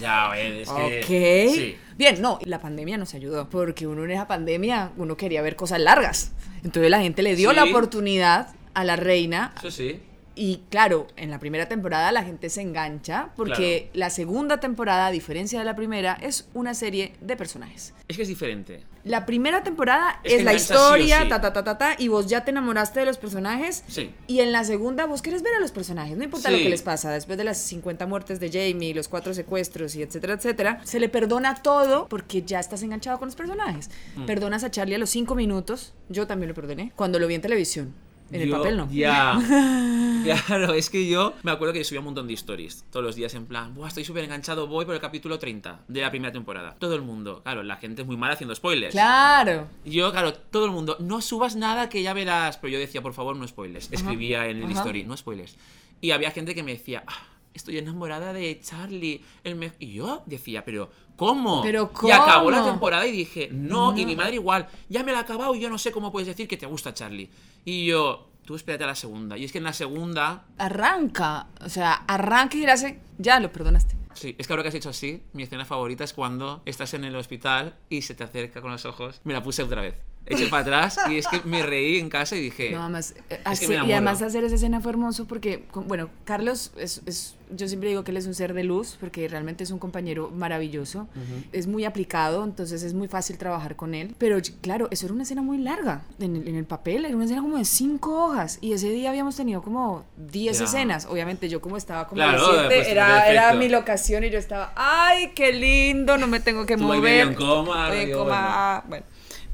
Ya, ves, es que... Ok. Sí. Bien, no, la pandemia nos ayudó, porque uno en esa pandemia, uno quería ver cosas largas. Entonces la gente le dio la oportunidad a la reina Eso sí. y claro, en la primera temporada la gente se engancha porque la segunda temporada, a diferencia de la primera, es una serie de personajes. Es que es diferente. La primera temporada Es la sí historia, sí. ta, ta, ta, ta, ta, y vos ya te enamoraste de los personajes. Sí. Y en la segunda vos querés ver a los personajes, no importa lo que les pasa, después de las 50 muertes de Jamie, los cuatro secuestros y etcétera, etcétera, se le perdona todo porque ya estás enganchado con los personajes. Mm. Perdonas a Charlie a los cinco minutos, yo también lo perdoné, cuando lo vi en televisión. En el Yo- papel no. Ya. claro, es que yo me acuerdo que subía un montón de stories todos los días en plan, Buah, estoy súper enganchado, voy por el capítulo 30 de la primera temporada. Todo el mundo, claro, la gente es muy mala haciendo spoilers. Claro. Yo, claro, todo el mundo, no subas nada que ya verás. Pero yo decía, por favor, no spoilers. Escribía en el ajá. story, no spoilers. Y había gente que me decía, "Ah, estoy enamorada de Charlie. El me-". Y yo decía, pero ¿cómo? ¿Pero Y acabó la cómo? temporada y dije, no, y mi madre igual, ya me la ha acabado y yo no sé cómo puedes decir que te gusta Charlie. Y yo, tú espérate a la segunda. Y es que en la segunda, Arranca, o sea, arranca y dirás, ya lo perdonaste. sí, es que ahora que has hecho así, mi escena favorita es cuando estás en el hospital y se te acerca con los ojos. Me la puse otra vez. Eché para atrás y es que me reí en casa y dije, No, además, eh, que me y además hacer esa escena fue hermoso porque, con- bueno, Carlos, es, es- yo siempre digo que él es un ser de luz porque realmente es un compañero maravilloso, es muy aplicado, entonces es muy fácil trabajar con él, pero claro, eso era una escena muy larga, en el, en el papel era una escena como de cinco hojas y ese día habíamos tenido como 10 Ya. escenas, obviamente yo como estaba como Claro, reciente, pues, era, era mi locación y yo estaba, ay, qué lindo, no me tengo que Tú mover. en coma, en coma, bueno. bueno.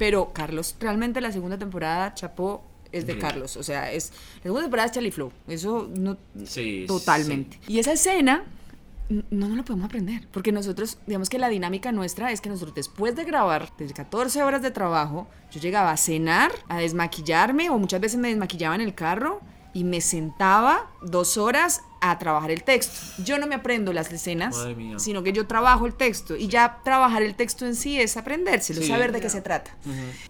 Pero Carlos, realmente la segunda temporada, Chapó, es de. Carlos. O sea, es, la segunda temporada es Charlie Flow. Eso no. Sí, Totalmente. Y esa escena. No nos la podemos aprender, porque nosotros, digamos que la dinámica nuestra es que nosotros después de grabar, de 14 horas de trabajo, yo llegaba a cenar, a desmaquillarme, o muchas veces me desmaquillaba en el carro, y me sentaba dos horas a trabajar el texto. Yo no me aprendo las escenas, sino que yo trabajo el texto. Y ya trabajar el texto en sí es aprendérselo, Sí. saber de qué se trata.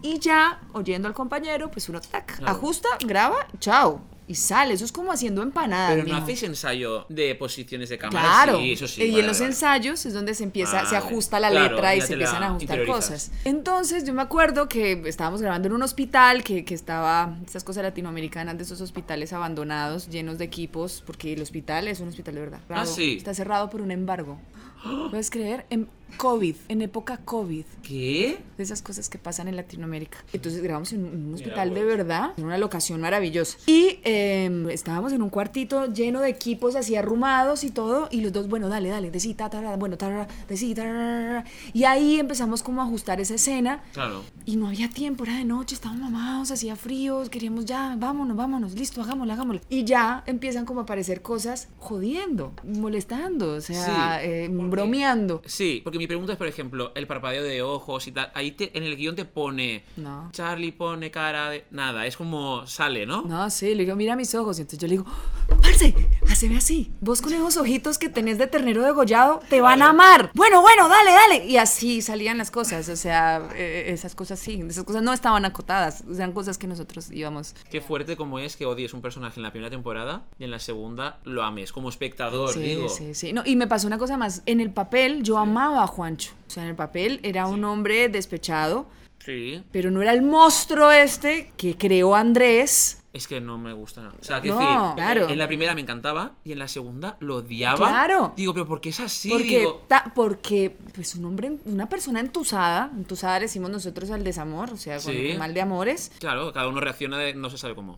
Y ya, oyendo al compañero, pues uno tac, Claro. ajusta, graba, chao. Y sale. Eso es como haciendo empanadas. Pero no hacéis ensayo de posiciones de cámara. Claro. Sí, eso sí. y vale, en los vale. ensayos es donde se empieza, se ajusta la Claro, letra y se empiezan a ajustar cosas. Entonces yo me acuerdo que estábamos grabando en un hospital que, que estaba, estas cosas latinoamericanas de esos hospitales abandonados, llenos de equipos, porque el hospital es un hospital de verdad. Ah, sí. Está cerrado por un embargo. ¿Puedes creer? En COVID, en época COVID ¿Qué? de esas cosas que pasan en Latinoamérica. Entonces grabamos en un- Mira, hospital de verdad, en una locación maravillosa. Y eh, estábamos en un cuartito lleno de equipos así arrumados y todo, y los dos, bueno, dale, dale, de sí, ta, bueno, ta, ta, de sí, ta, ta, ta, ta. Y ahí empezamos como a ajustar esa escena. Claro. Y no había tiempo, era de noche, estábamos mamados, hacía frío, queríamos ya, vámonos, vámonos, listo, hagámoslo, hagámoslo. Y ya empiezan como a aparecer cosas jodiendo, molestando, o sea, Sí, eh, porque- bromeando. Sí, porque mi pregunta es, por ejemplo, el parpadeo de ojos y tal. Ahí te- en el guion te pone. No. Charlie pone cara de. Nada, es como sale, ¿no? No, sí, le digo, mira mis ojos. Y entonces yo le digo, parce, haceme así. Vos con esos ojitos que tenés de ternero degollado, te van a amar. Bueno, bueno, dale, dale. Y así salían las cosas. O sea, eh, esas cosas sí. Esas cosas no estaban acotadas. Eran cosas que nosotros íbamos. Qué fuerte como es que odies un personaje en la primera temporada y en la segunda lo ames como espectador, Sí, digo. sí, sí. No, y me pasó una cosa más. En el papel yo amaba a Juancho. O sea, en el papel era un hombre despechado. Sí. Pero no era el monstruo este que creó Andrés Es que no me gusta. O sea, que No, decir, claro. en la primera me encantaba y en la segunda lo odiaba. Claro. Digo, pero ¿por qué es así? Porque, Digo, ta- porque pues un hombre, una persona entusada, entusada decimos nosotros al desamor, o sea, con Sí. con mal de amores. claro, cada uno reacciona de no se sabe cómo.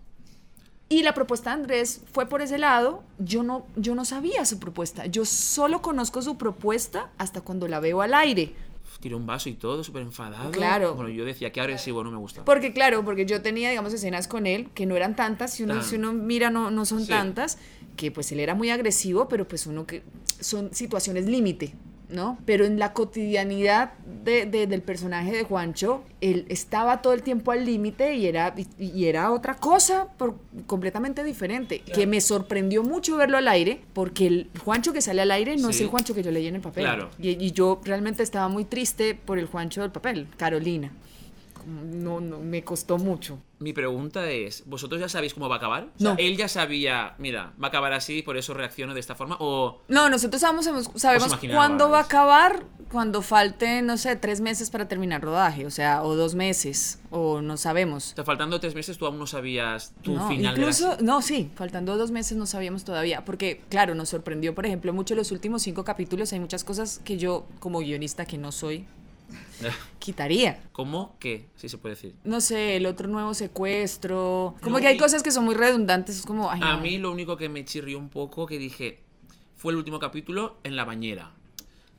Y la propuesta de Andrés fue por ese lado. Yo no, yo no sabía su propuesta. Yo solo conozco su propuesta hasta cuando la veo al aire. Tiró un vaso y todo, súper enfadado. Claro. Bueno, yo decía, qué agresivo, no me gusta. Porque claro, porque yo tenía, digamos, escenas con él que no eran tantas, si uno, si uno mira no, no son Sí. tantas, que pues él era muy agresivo, pero pues uno que son situaciones límite, ¿no? Pero en la cotidianidad de- de- del personaje de Juancho, él estaba todo el tiempo al límite y era, y, y era otra cosa por- completamente diferente, que me sorprendió mucho verlo al aire, porque el Juancho que sale al aire no es el Juancho que yo leí en el papel. Claro. Y, y yo realmente estaba muy triste por el Juancho del papel, Carolina. No, no, me costó mucho. Mi pregunta es, ¿vosotros ya sabéis cómo va a acabar? O sea, No. él ya sabía, mira, va a acabar así, por eso reacciono de esta forma, o... No, nosotros sabemos, sabemos- cuándo va a acabar, cuando falte, no sé, tres meses para terminar rodaje, o sea, o dos meses, o no sabemos. Está faltando tres meses, tú aún no sabías tu No, final de la incluso, no, sí, faltando dos meses no sabíamos todavía, porque claro, nos sorprendió, por ejemplo, mucho los últimos cinco capítulos, hay muchas cosas que yo, como guionista que no soy, quitaría. ¿Cómo? ¿Qué? Si se puede decir. No sé, el otro nuevo secuestro, como No, que hay y- cosas que son muy redundantes, es como, ay, A no. mí lo único que me chirrió un poco, que dije, fue el último capítulo en la bañera.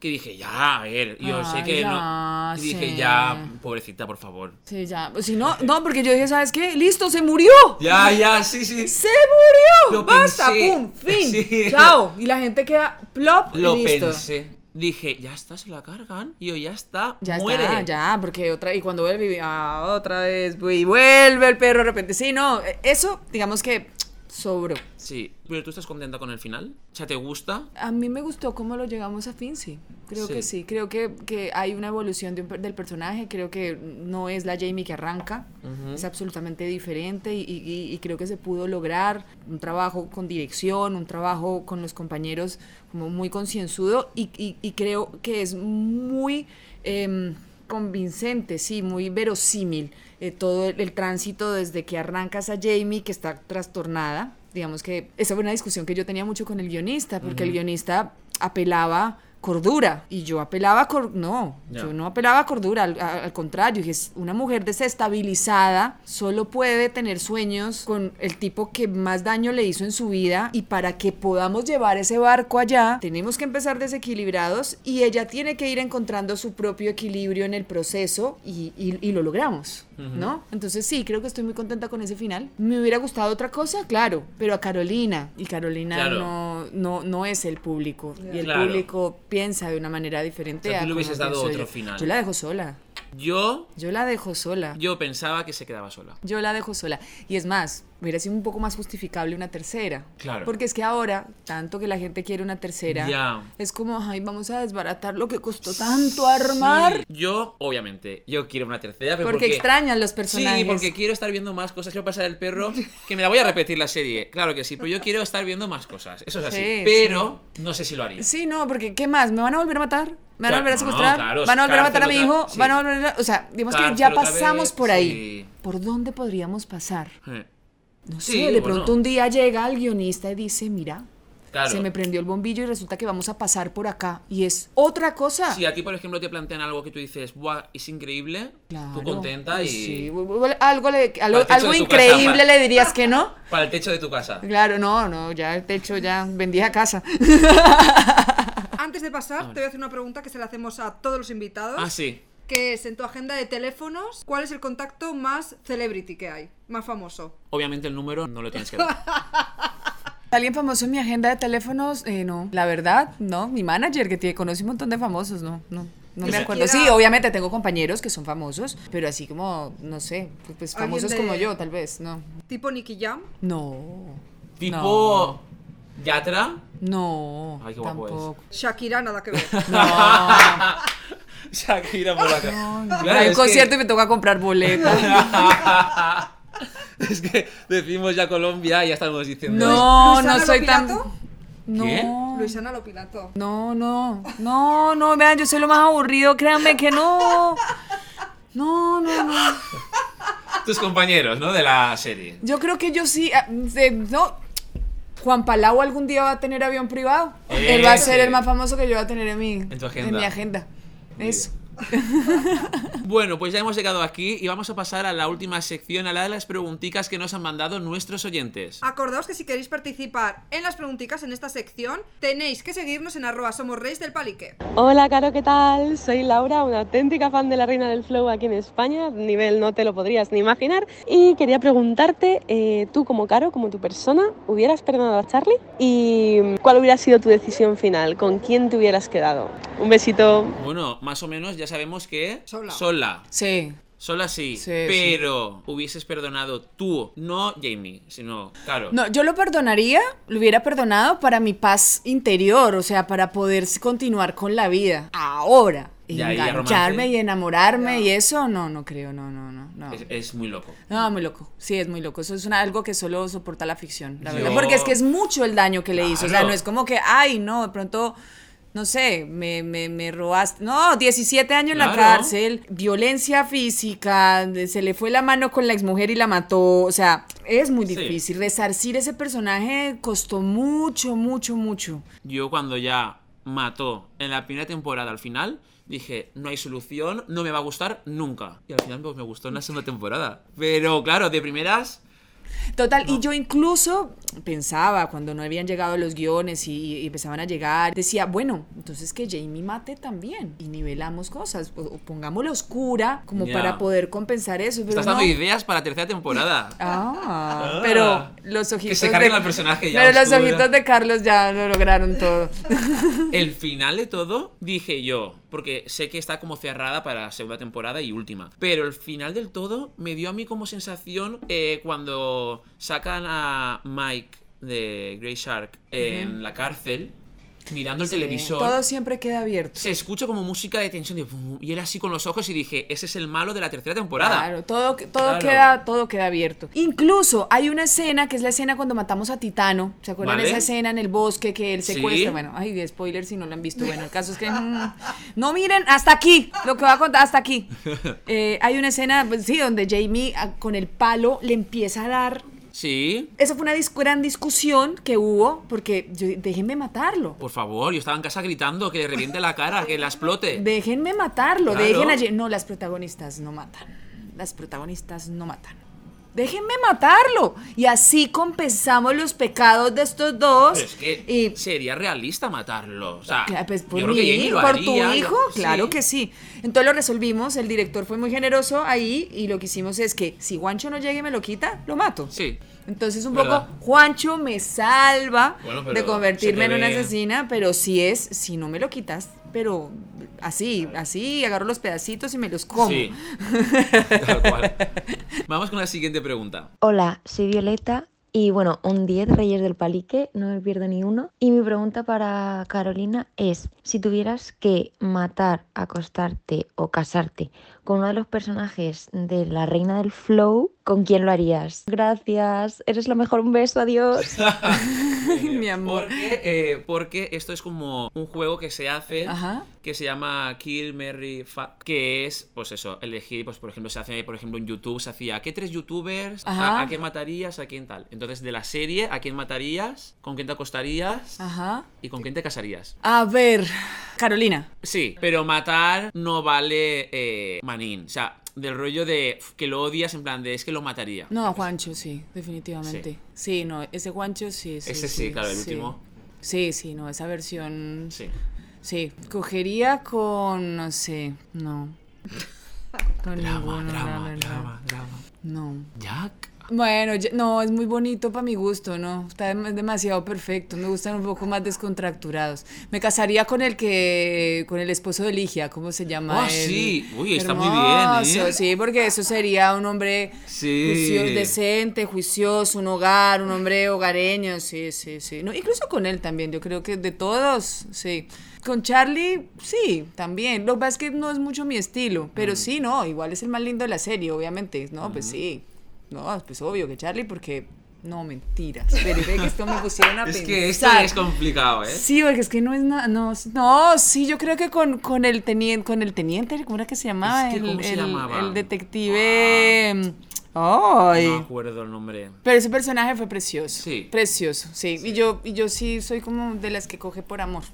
Que dije, ya, a ver, yo sé que ya, no. Y dije, sí. ya, pobrecita, por favor. Sí, ya, si no, no, porque yo dije, ¿sabes qué? Listo, se murió. Ya, ya, sí, sí. ¡Se murió! Lo ¡Basta! pensé. ¡Pum! ¡Fin! Sí. ¡Chao! Y la gente queda plop Lo listo. pensé. Dije, ya está, se la cargan. Y yo, ya está, Ya muere. está, ya, porque otra, y cuando vuelve, ah, otra vez, y vuelve el perro de repente. Sí, no, eh, eso, digamos que sobró. Sí, pero tú estás contenta con el final. O sea, ¿te gusta? A mí me gustó cómo lo llegamos a fin, sí. Creo Sí. que sí. Creo que, que hay una evolución de un per- del personaje. Creo que no es la Jamie que arranca. Es absolutamente diferente y, y- y creo que se pudo lograr un trabajo con dirección, un trabajo con los compañeros como muy concienzudo y, y- y creo que es muy em, convincente, sí, muy verosímil eh, todo el, el tránsito desde que arrancas a Jamie, que está trastornada. Digamos que esa fue una discusión que yo tenía mucho con el guionista, porque el guionista apelaba cordura y yo apelaba a cor no, yo no apelaba a cordura, al, al contrario, una mujer desestabilizada solo puede tener sueños con el tipo que más daño le hizo en su vida y para que podamos llevar ese barco allá tenemos que empezar desequilibrados y ella tiene que ir encontrando su propio equilibrio en el proceso y, y- y lo logramos, ¿no? Entonces sí, creo que estoy muy contenta con ese final. ¿Me hubiera gustado otra cosa? Claro, pero a Carolina y Carolina Claro. no, no, no es el público y el Claro. público piensa de una manera diferente. O sea, tú a le hubieses dado otro yo. final. Yo la dejo sola. Yo, Yo la dejo sola. yo pensaba que se quedaba sola. Yo la dejo sola. Y es más, hubiera sido un poco más justificable una tercera. Claro. Porque es que ahora, tanto que la gente quiere una tercera, Ya. es como, ay, vamos a desbaratar lo que costó tanto armar. Yo, obviamente, yo quiero una tercera, pero Porque, extrañan los Sí, personajes. porque quiero estar viendo más cosas. Quiero pasar el perro, que me la voy a repetir la serie. Claro que sí, pero yo quiero estar viendo más cosas. Eso es así. Sí, pero no sé si lo haría. Sí, no, porque ¿qué más? ¿Me van a volver a matar? ¿Me van a volver a no, secuestrar? claro, ¿Van a volver a matar a mi hijo? sí. ¿Van a volver a... O sea, digamos que ya pasamos por ahí. sí. ¿Por dónde podríamos pasar? No Sí, sé, de bueno. pronto un día llega el guionista y dice, mira, Claro. se me prendió el bombillo y resulta que vamos a pasar por acá. Y es otra cosa. Si a ti, por ejemplo, te plantean algo que tú dices, ¡buah! Es increíble, Claro. tú contenta Pues y. sí, algo, le- algo, algo casa, increíble pa. le dirías que no. Para el techo de tu casa. Claro, no, no, ya el techo ya vendí a casa. Antes de pasar, te voy a hacer una pregunta que se la hacemos a todos los invitados. Ah, sí. Que es en tu agenda de teléfonos, ¿cuál es el contacto más celebrity que hay? Más famoso. Obviamente el número no lo tienes que dar. ¿Alguien famoso en mi agenda de teléfonos? Eh, no, la verdad, no. Mi manager que tiene, conoce un montón de famosos, no, no. No me acuerdo. Sí, obviamente tengo compañeros que son famosos, pero así como, no sé, pues, pues ¿Alguien famosos de- como yo, tal vez, no. Tipo Nicky Jam. No. tipo. Yatra. No. Ay, qué guapo es. tampoco. Shakira, nada que ver. Shakira por acá. Claro, Hay un es concierto que- y me toca comprar boletas. es que decimos ya Colombia y ya estamos diciendo. No, no soy tan. Lopilato. No. ¿Qué? Luisana Lopilato. No, no, no, no, vean, yo soy lo más aburrido, créanme que no. No, no, no. tus compañeros, ¿no? De la serie. Yo creo que yo sí. ah, de- no. Juan Palau algún día va a tener avión privado. Eh, Él va a ser el más famoso que yo voy a tener en mi, En tu agenda. mi agenda. Eso. Bueno, pues ya hemos llegado aquí y vamos a pasar a la última sección, a la de las preguntitas que nos han mandado nuestros oyentes. Acordaos que si queréis participar en las preguntitas en esta sección, tenéis que seguirnos en arroba somos reyes del palique. Hola, Caro, ¿qué tal? Soy Laura, una auténtica fan de la Reina del Flow aquí en España, nivel no te lo podrías ni imaginar. Y quería preguntarte, eh, tú como Caro, como tu persona, ¿hubieras perdonado a Charlie? ¿Y cuál hubiera sido tu decisión final? ¿Con quién te hubieras quedado? Un besito. Bueno, más o menos ya sabemos que Sola. sola. Sí. Sola sí, Sí, pero hubieses perdonado tú, no Jamie, sino claro. No, yo lo perdonaría, lo hubiera perdonado para mi paz interior, o sea, para poder continuar con la vida. Ahora, Ya, y ya engancharme y enamorarme y eso, no, no creo, no, no, no. no. Es, es muy loco. No, muy loco. Sí, es muy loco. Eso es una- algo que solo soporta la ficción, la Yo- verdad. Porque es que es mucho el daño que le hizo. O sea, no es como que, ay, no, de pronto, no sé, me, me, me robaste. No, 17 años en la cárcel, violencia física, se le fue la mano con la exmujer y la mató. O sea, es muy Sí. difícil. Resarcir ese personaje costó mucho, mucho, mucho. Yo cuando ya mató en la primera temporada al final, dije, no hay solución, no me va a gustar nunca. Y al final pues me gustó en la segunda temporada. Pero claro, de primeras, Total, y yo incluso pensaba cuando no habían llegado los guiones y, y empezaban a llegar, decía, bueno, entonces que Jamie mate también y nivelamos cosas, o, o pongámoslo oscura como para poder compensar eso. Pero estás no. dando ideas para la tercera temporada. Ah, pero los ojitos. se carguen de- al personaje ya Pero los ojitos de Carlos ya lo lograron todo. El final de todo, dije yo, porque sé que está como cerrada para segunda temporada y última. Pero el final del todo me dio a mí como sensación eh, cuando sacan a Mike de Grey Shark en la cárcel, mirando el televisor. Todo siempre queda abierto. Se escucha como música de tensión y él así con los ojos y dije, ese es el malo de la tercera temporada. Claro, todo, todo, Claro. Queda, todo queda abierto. Incluso hay una escena que es la escena cuando matamos a Titano. ¿Se acuerdan de Vale. esa escena en el bosque que él Sí. secuestra? Bueno, ay, de spoiler si no lo han visto. Bueno, el caso es que. mm, no miren hasta aquí, lo que voy a contar hasta aquí. Eh, hay una escena, pues, sí, donde Jamie ah, con el palo le empieza a dar. Sí. Esa fue una dis- gran discusión que hubo, porque yo- déjenme matarlo. Por favor, yo estaba en casa gritando que le reviente la cara, que la explote. Déjenme matarlo, Claro. dejen No, las protagonistas no matan. Las protagonistas no matan. Déjenme matarlo. Y así compensamos los pecados de estos dos. Pero es que y sería realista matarlo. O sea, pues, por, yo creo mí, lo por haría, tu yo- hijo, sí. claro que sí. Entonces lo resolvimos, el director fue muy generoso ahí y lo que hicimos es que si Juancho no llega y me lo quita, lo mato. Sí. Entonces un ¿Verdad? poco Juancho me salva Bueno, de convertirme en una asesina, pero si es, si no me lo quitas, pero así, así, agarro los pedacitos y me los como. Sí. Tal cual. Vamos con la siguiente pregunta. Hola, soy Violeta y bueno, un 10 Reyes del Palique, no me pierdo ni uno. Y mi pregunta para Carolina es, si tuvieras que matar, acostarte o casarte con uno de los personajes de la Reina del Flow, ¿con quién lo harías? Gracias, eres la mejor, un beso, adiós. Mi amor. Porque, eh, porque esto es como un juego que se hace Ajá. que se llama Kill, Mary, Fuck, que es, pues eso, elegir, pues por ejemplo, se hace, por ejemplo, en YouTube se hacía, ¿a qué tres youtubers? ¿A, a quién matarías? ¿A quién tal? Entonces, de la serie, ¿a quién matarías? ¿Con quién te acostarías? Ajá. ¿Y con quién te casarías? A ver, Carolina. Sí, pero matar no vale eh, O sea, del rollo de que lo odias en plan de es que lo mataría. No, a Juancho, sí, definitivamente. Sí, no, ese Juancho sí, sí. Ese sí, claro, el último. Sí, sí, no, esa versión. Sí. Sí, cogería con, no sé, no. Con Drama, ninguno, drama, drama, drama. No. Jack. Bueno, no, es muy bonito para mi gusto, ¿no? Está dem- demasiado perfecto. Me gustan un poco más descontracturados. Me casaría con el que, con el esposo de Ligia, ¿cómo se llama? Ah, él? sí. Uy, está muy bien, ¿eh? Sí, porque eso sería un hombre Sí. juicio- decente, juicioso, un hogar, un hombre hogareño, sí, sí, sí. No, incluso con él también, yo creo que de todos, sí. Con Charlie, sí, también. Lo que pasa es que no es mucho mi estilo, Mm. pero sí, no, igual es el más lindo de la serie, obviamente. No, pues sí. No, pues obvio que Charlie, porque. No, mentiras. Pero que esto me pusieron a Es pensar. que esto es complicado, ¿eh? Sí, porque es que no es nada. No, no, sí, yo creo que con, con el teniente, con el teniente, ¿cómo era que se llamaba? Es que, el, ¿cómo se el- llamaba? el detective. No Ay. me acuerdo el nombre. Pero ese personaje fue precioso. Sí. Precioso, sí. Y yo, y yo sí soy como de las que coge por amor.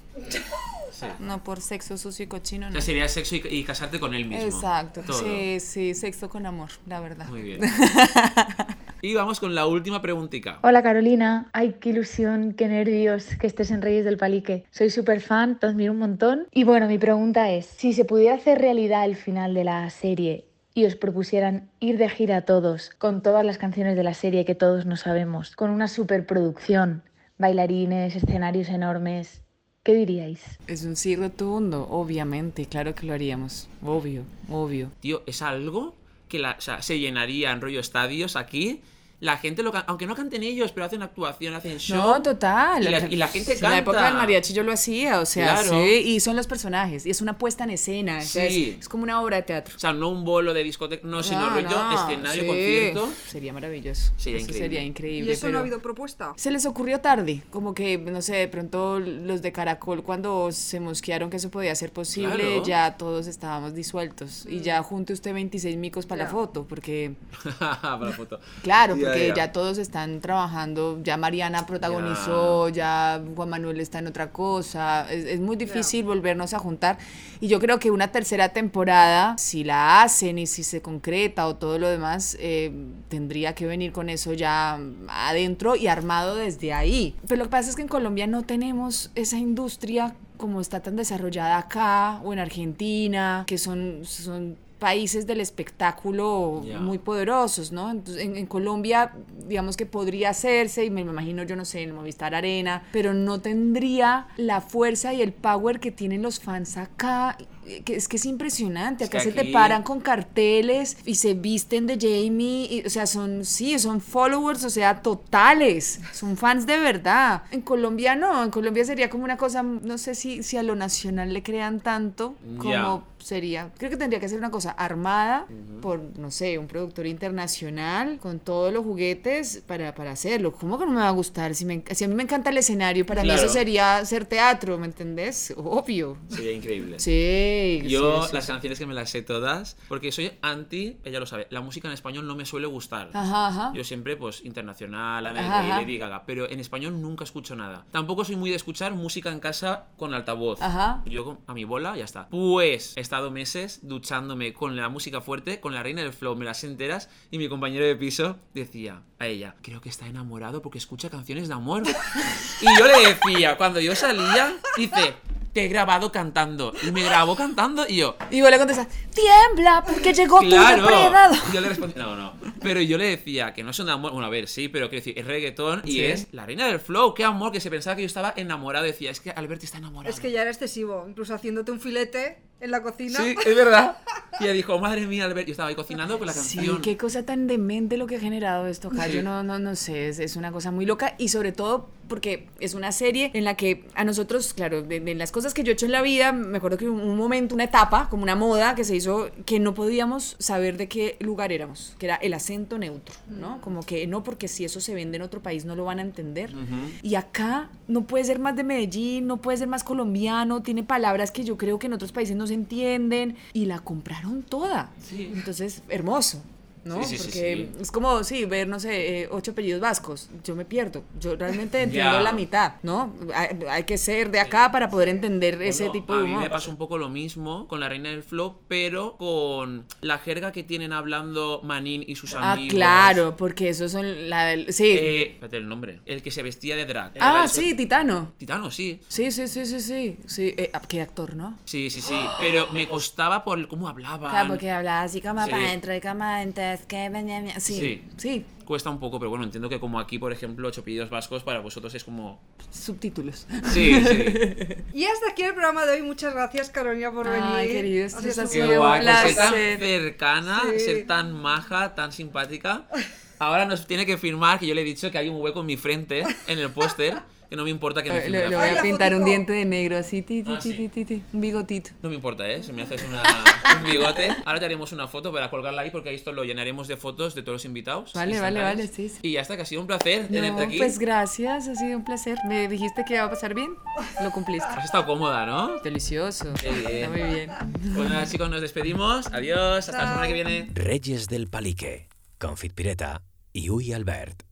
Sí. No por sexo sucio y cochino, O no. sea, sería sexo y, y casarte con él mismo. Exacto. Todo. Sí, sí, sexo con amor, la verdad. Muy bien. y vamos con la última preguntita. Hola Carolina, ay qué ilusión, qué nervios que estés en Reyes del Palique. Soy súper fan, te admiro un montón. Y bueno, mi pregunta es, si se pudiera hacer realidad el final de la serie y os propusieran ir de gira todos, con todas las canciones de la serie que todos no sabemos, con una superproducción, bailarines, escenarios enormes, ¿qué diríais? Es un sí rotundo, obviamente, claro que lo haríamos. Obvio, obvio. Tío, es algo que la, o sea, se llenaría en rollo estadios aquí. La gente lo can- aunque no canten ellos, pero hacen actuación, hacen show. No, total. Y la, y la gente En canta. la época del mariachi yo lo hacía, o sea, Claro. sí, y son los personajes, y es una puesta en escena, o sea, Sí. es, es como una obra de teatro. O sea, no un bolo de discoteca, no, sino No, rollo no, escenario, sí. concierto. Sería maravilloso. Sería Eso increíble. sería ¿Y increíble. eso no ha habido propuesta? Se les ocurrió tarde, como que, no sé, de pronto los de Caracol cuando se mosquearon que eso podía ser posible, Claro. ya todos estábamos disueltos. Y ya junte usted 26 micos para la foto, porque, Para la foto. claro, porque ya. ya. todos están trabajando, ya Mariana protagonizó, ya, Juan Manuel está en otra cosa, es, es muy difícil volvernos a juntar. Y yo creo que una tercera temporada, si la hacen y si se concreta o todo lo demás, eh, tendría que venir con eso ya adentro y armado desde ahí. Pero lo que pasa es que en Colombia no tenemos esa industria como está tan desarrollada acá o en Argentina, que son, son países del espectáculo muy poderosos, ¿no? Entonces, en, en Colombia, digamos que podría hacerse, y me, me imagino, yo no sé, en Movistar Arena, pero no tendría la fuerza y el power que tienen los fans acá. eh, Que es que es impresionante, Es que acá se te paran con carteles y se visten de Jamie, y, o sea, son, sí, son followers, o sea, totales, son fans de verdad. En Colombia no, en Colombia sería como una cosa, no sé si, si a lo nacional le crean tanto como. Sería, creo que tendría que ser una cosa armada por, no sé, un productor internacional con todos los juguetes para, para hacerlo. ¿Cómo que no me va a gustar? Si, me, si a mí me encanta el escenario, para mí Claro. eso sería hacer teatro, ¿me entendés? Obvio. Sería increíble. Sí. Yo sí, sí, las canciones que me las sé todas, porque soy anti, ella lo sabe, la música en español no me suele gustar. Ajá, ajá. Yo siempre, pues, internacional, Ajá. Lady Gaga, pero en español nunca escucho nada. Tampoco soy muy de escuchar música en casa con altavoz. Ajá. Yo a mi bola, ya está. Pues he estado meses duchándome con la música fuerte, con la reina del flow, me las enteras, y mi compañero de piso decía a ella, creo que está enamorado porque escucha canciones de amor. y yo le decía, cuando yo salía, dice, te he grabado cantando. Y me grabó cantando y yo, Y vos le contestas, tiembla porque llegó Claro. tu depredador. Yo le respondí, no, no. Pero yo le decía que no es un amor. Bueno, a ver, sí, pero quiero decir, es reggaetón y Sí. es la reina del flow. Qué amor, que se pensaba que yo estaba enamorado. Decía, es que Alberti está enamorado. Es que ya era excesivo, incluso haciéndote un filete en la cocina. Sí, es verdad. Y ella dijo, madre mía, Albert. Yo estaba ahí cocinando con la Sí, canción. qué cosa tan demente lo que ha generado esto acá. Yo no, no, no sé, es, es una cosa muy loca y sobre todo porque es una serie en la que a nosotros, claro, de, de las cosas que yo he hecho en la vida, me acuerdo que un, un momento, una etapa, como una moda que se hizo, que no podíamos saber de qué lugar éramos, que era el acento neutro, ¿no? Como que no, porque si eso se vende en otro país no lo van a entender. Y acá no puede ser más de Medellín, no puede ser más colombiano, tiene palabras que yo creo que en otros países no se entienden y la compraron toda. Sí. Entonces, hermoso. ¿No? Sí, sí, Porque sí. es como, sí, ver, no sé, eh, ocho apellidos vascos. Yo me pierdo. Yo realmente entiendo Ya. la mitad, ¿no? Hay, hay que ser de acá para poder entender ese Bueno, tipo a de mí me humor. pasó un poco lo mismo con la reina del flow, pero con la jerga que tienen hablando Manín y sus Ah, amigos. claro, porque esos son la del. Sí. Eh, espérate el nombre. El que se vestía de drag. ah, Era sí, Titano. Titano, sí. Sí, sí, sí, sí, sí. sí. Eh, ah, qué actor, ¿no? Sí, sí, sí. Pero me costaba por cómo hablaban. Claro, porque hablaba así Sí. para adentro y como que venía. Sí, Sí. sí, Cuesta un poco, pero bueno, entiendo que como aquí, por ejemplo, ocho pedidos vascos, para vosotros es como... subtítulos. Sí, sí. Y hasta aquí el programa de hoy. Muchas gracias, Carolina, por venir. Ay, queridos, ha sido Qué un guay, guay. por ser tan placer. cercana, Sí. ser tan maja, tan simpática. Ahora nos tiene que firmar, que yo le he dicho que hay un hueco en mi frente, en el póster, que no me importa que me Eh, la le voy a pintar un diente de negro así, ti, ti, Ah, ti, sí. ti, ti, un bigotito. No me importa, ¿eh? Si me haces una, un bigote. Ahora te haremos una foto para colgarla ahí porque esto lo llenaremos de fotos de todos los invitados. Vale, vale, vale, sí, sí. Y ya está, que ha sido un placer tenerte No, aquí. pues gracias, ha sido un placer. Me dijiste que iba a pasar bien, lo cumpliste. Has estado cómoda, ¿no? Delicioso. Qué bien. Está muy bien. Pues nada, chicos, nos despedimos. Adiós, hasta la semana que viene. Reyes del Palique, Confit Pireta i Ui Albert.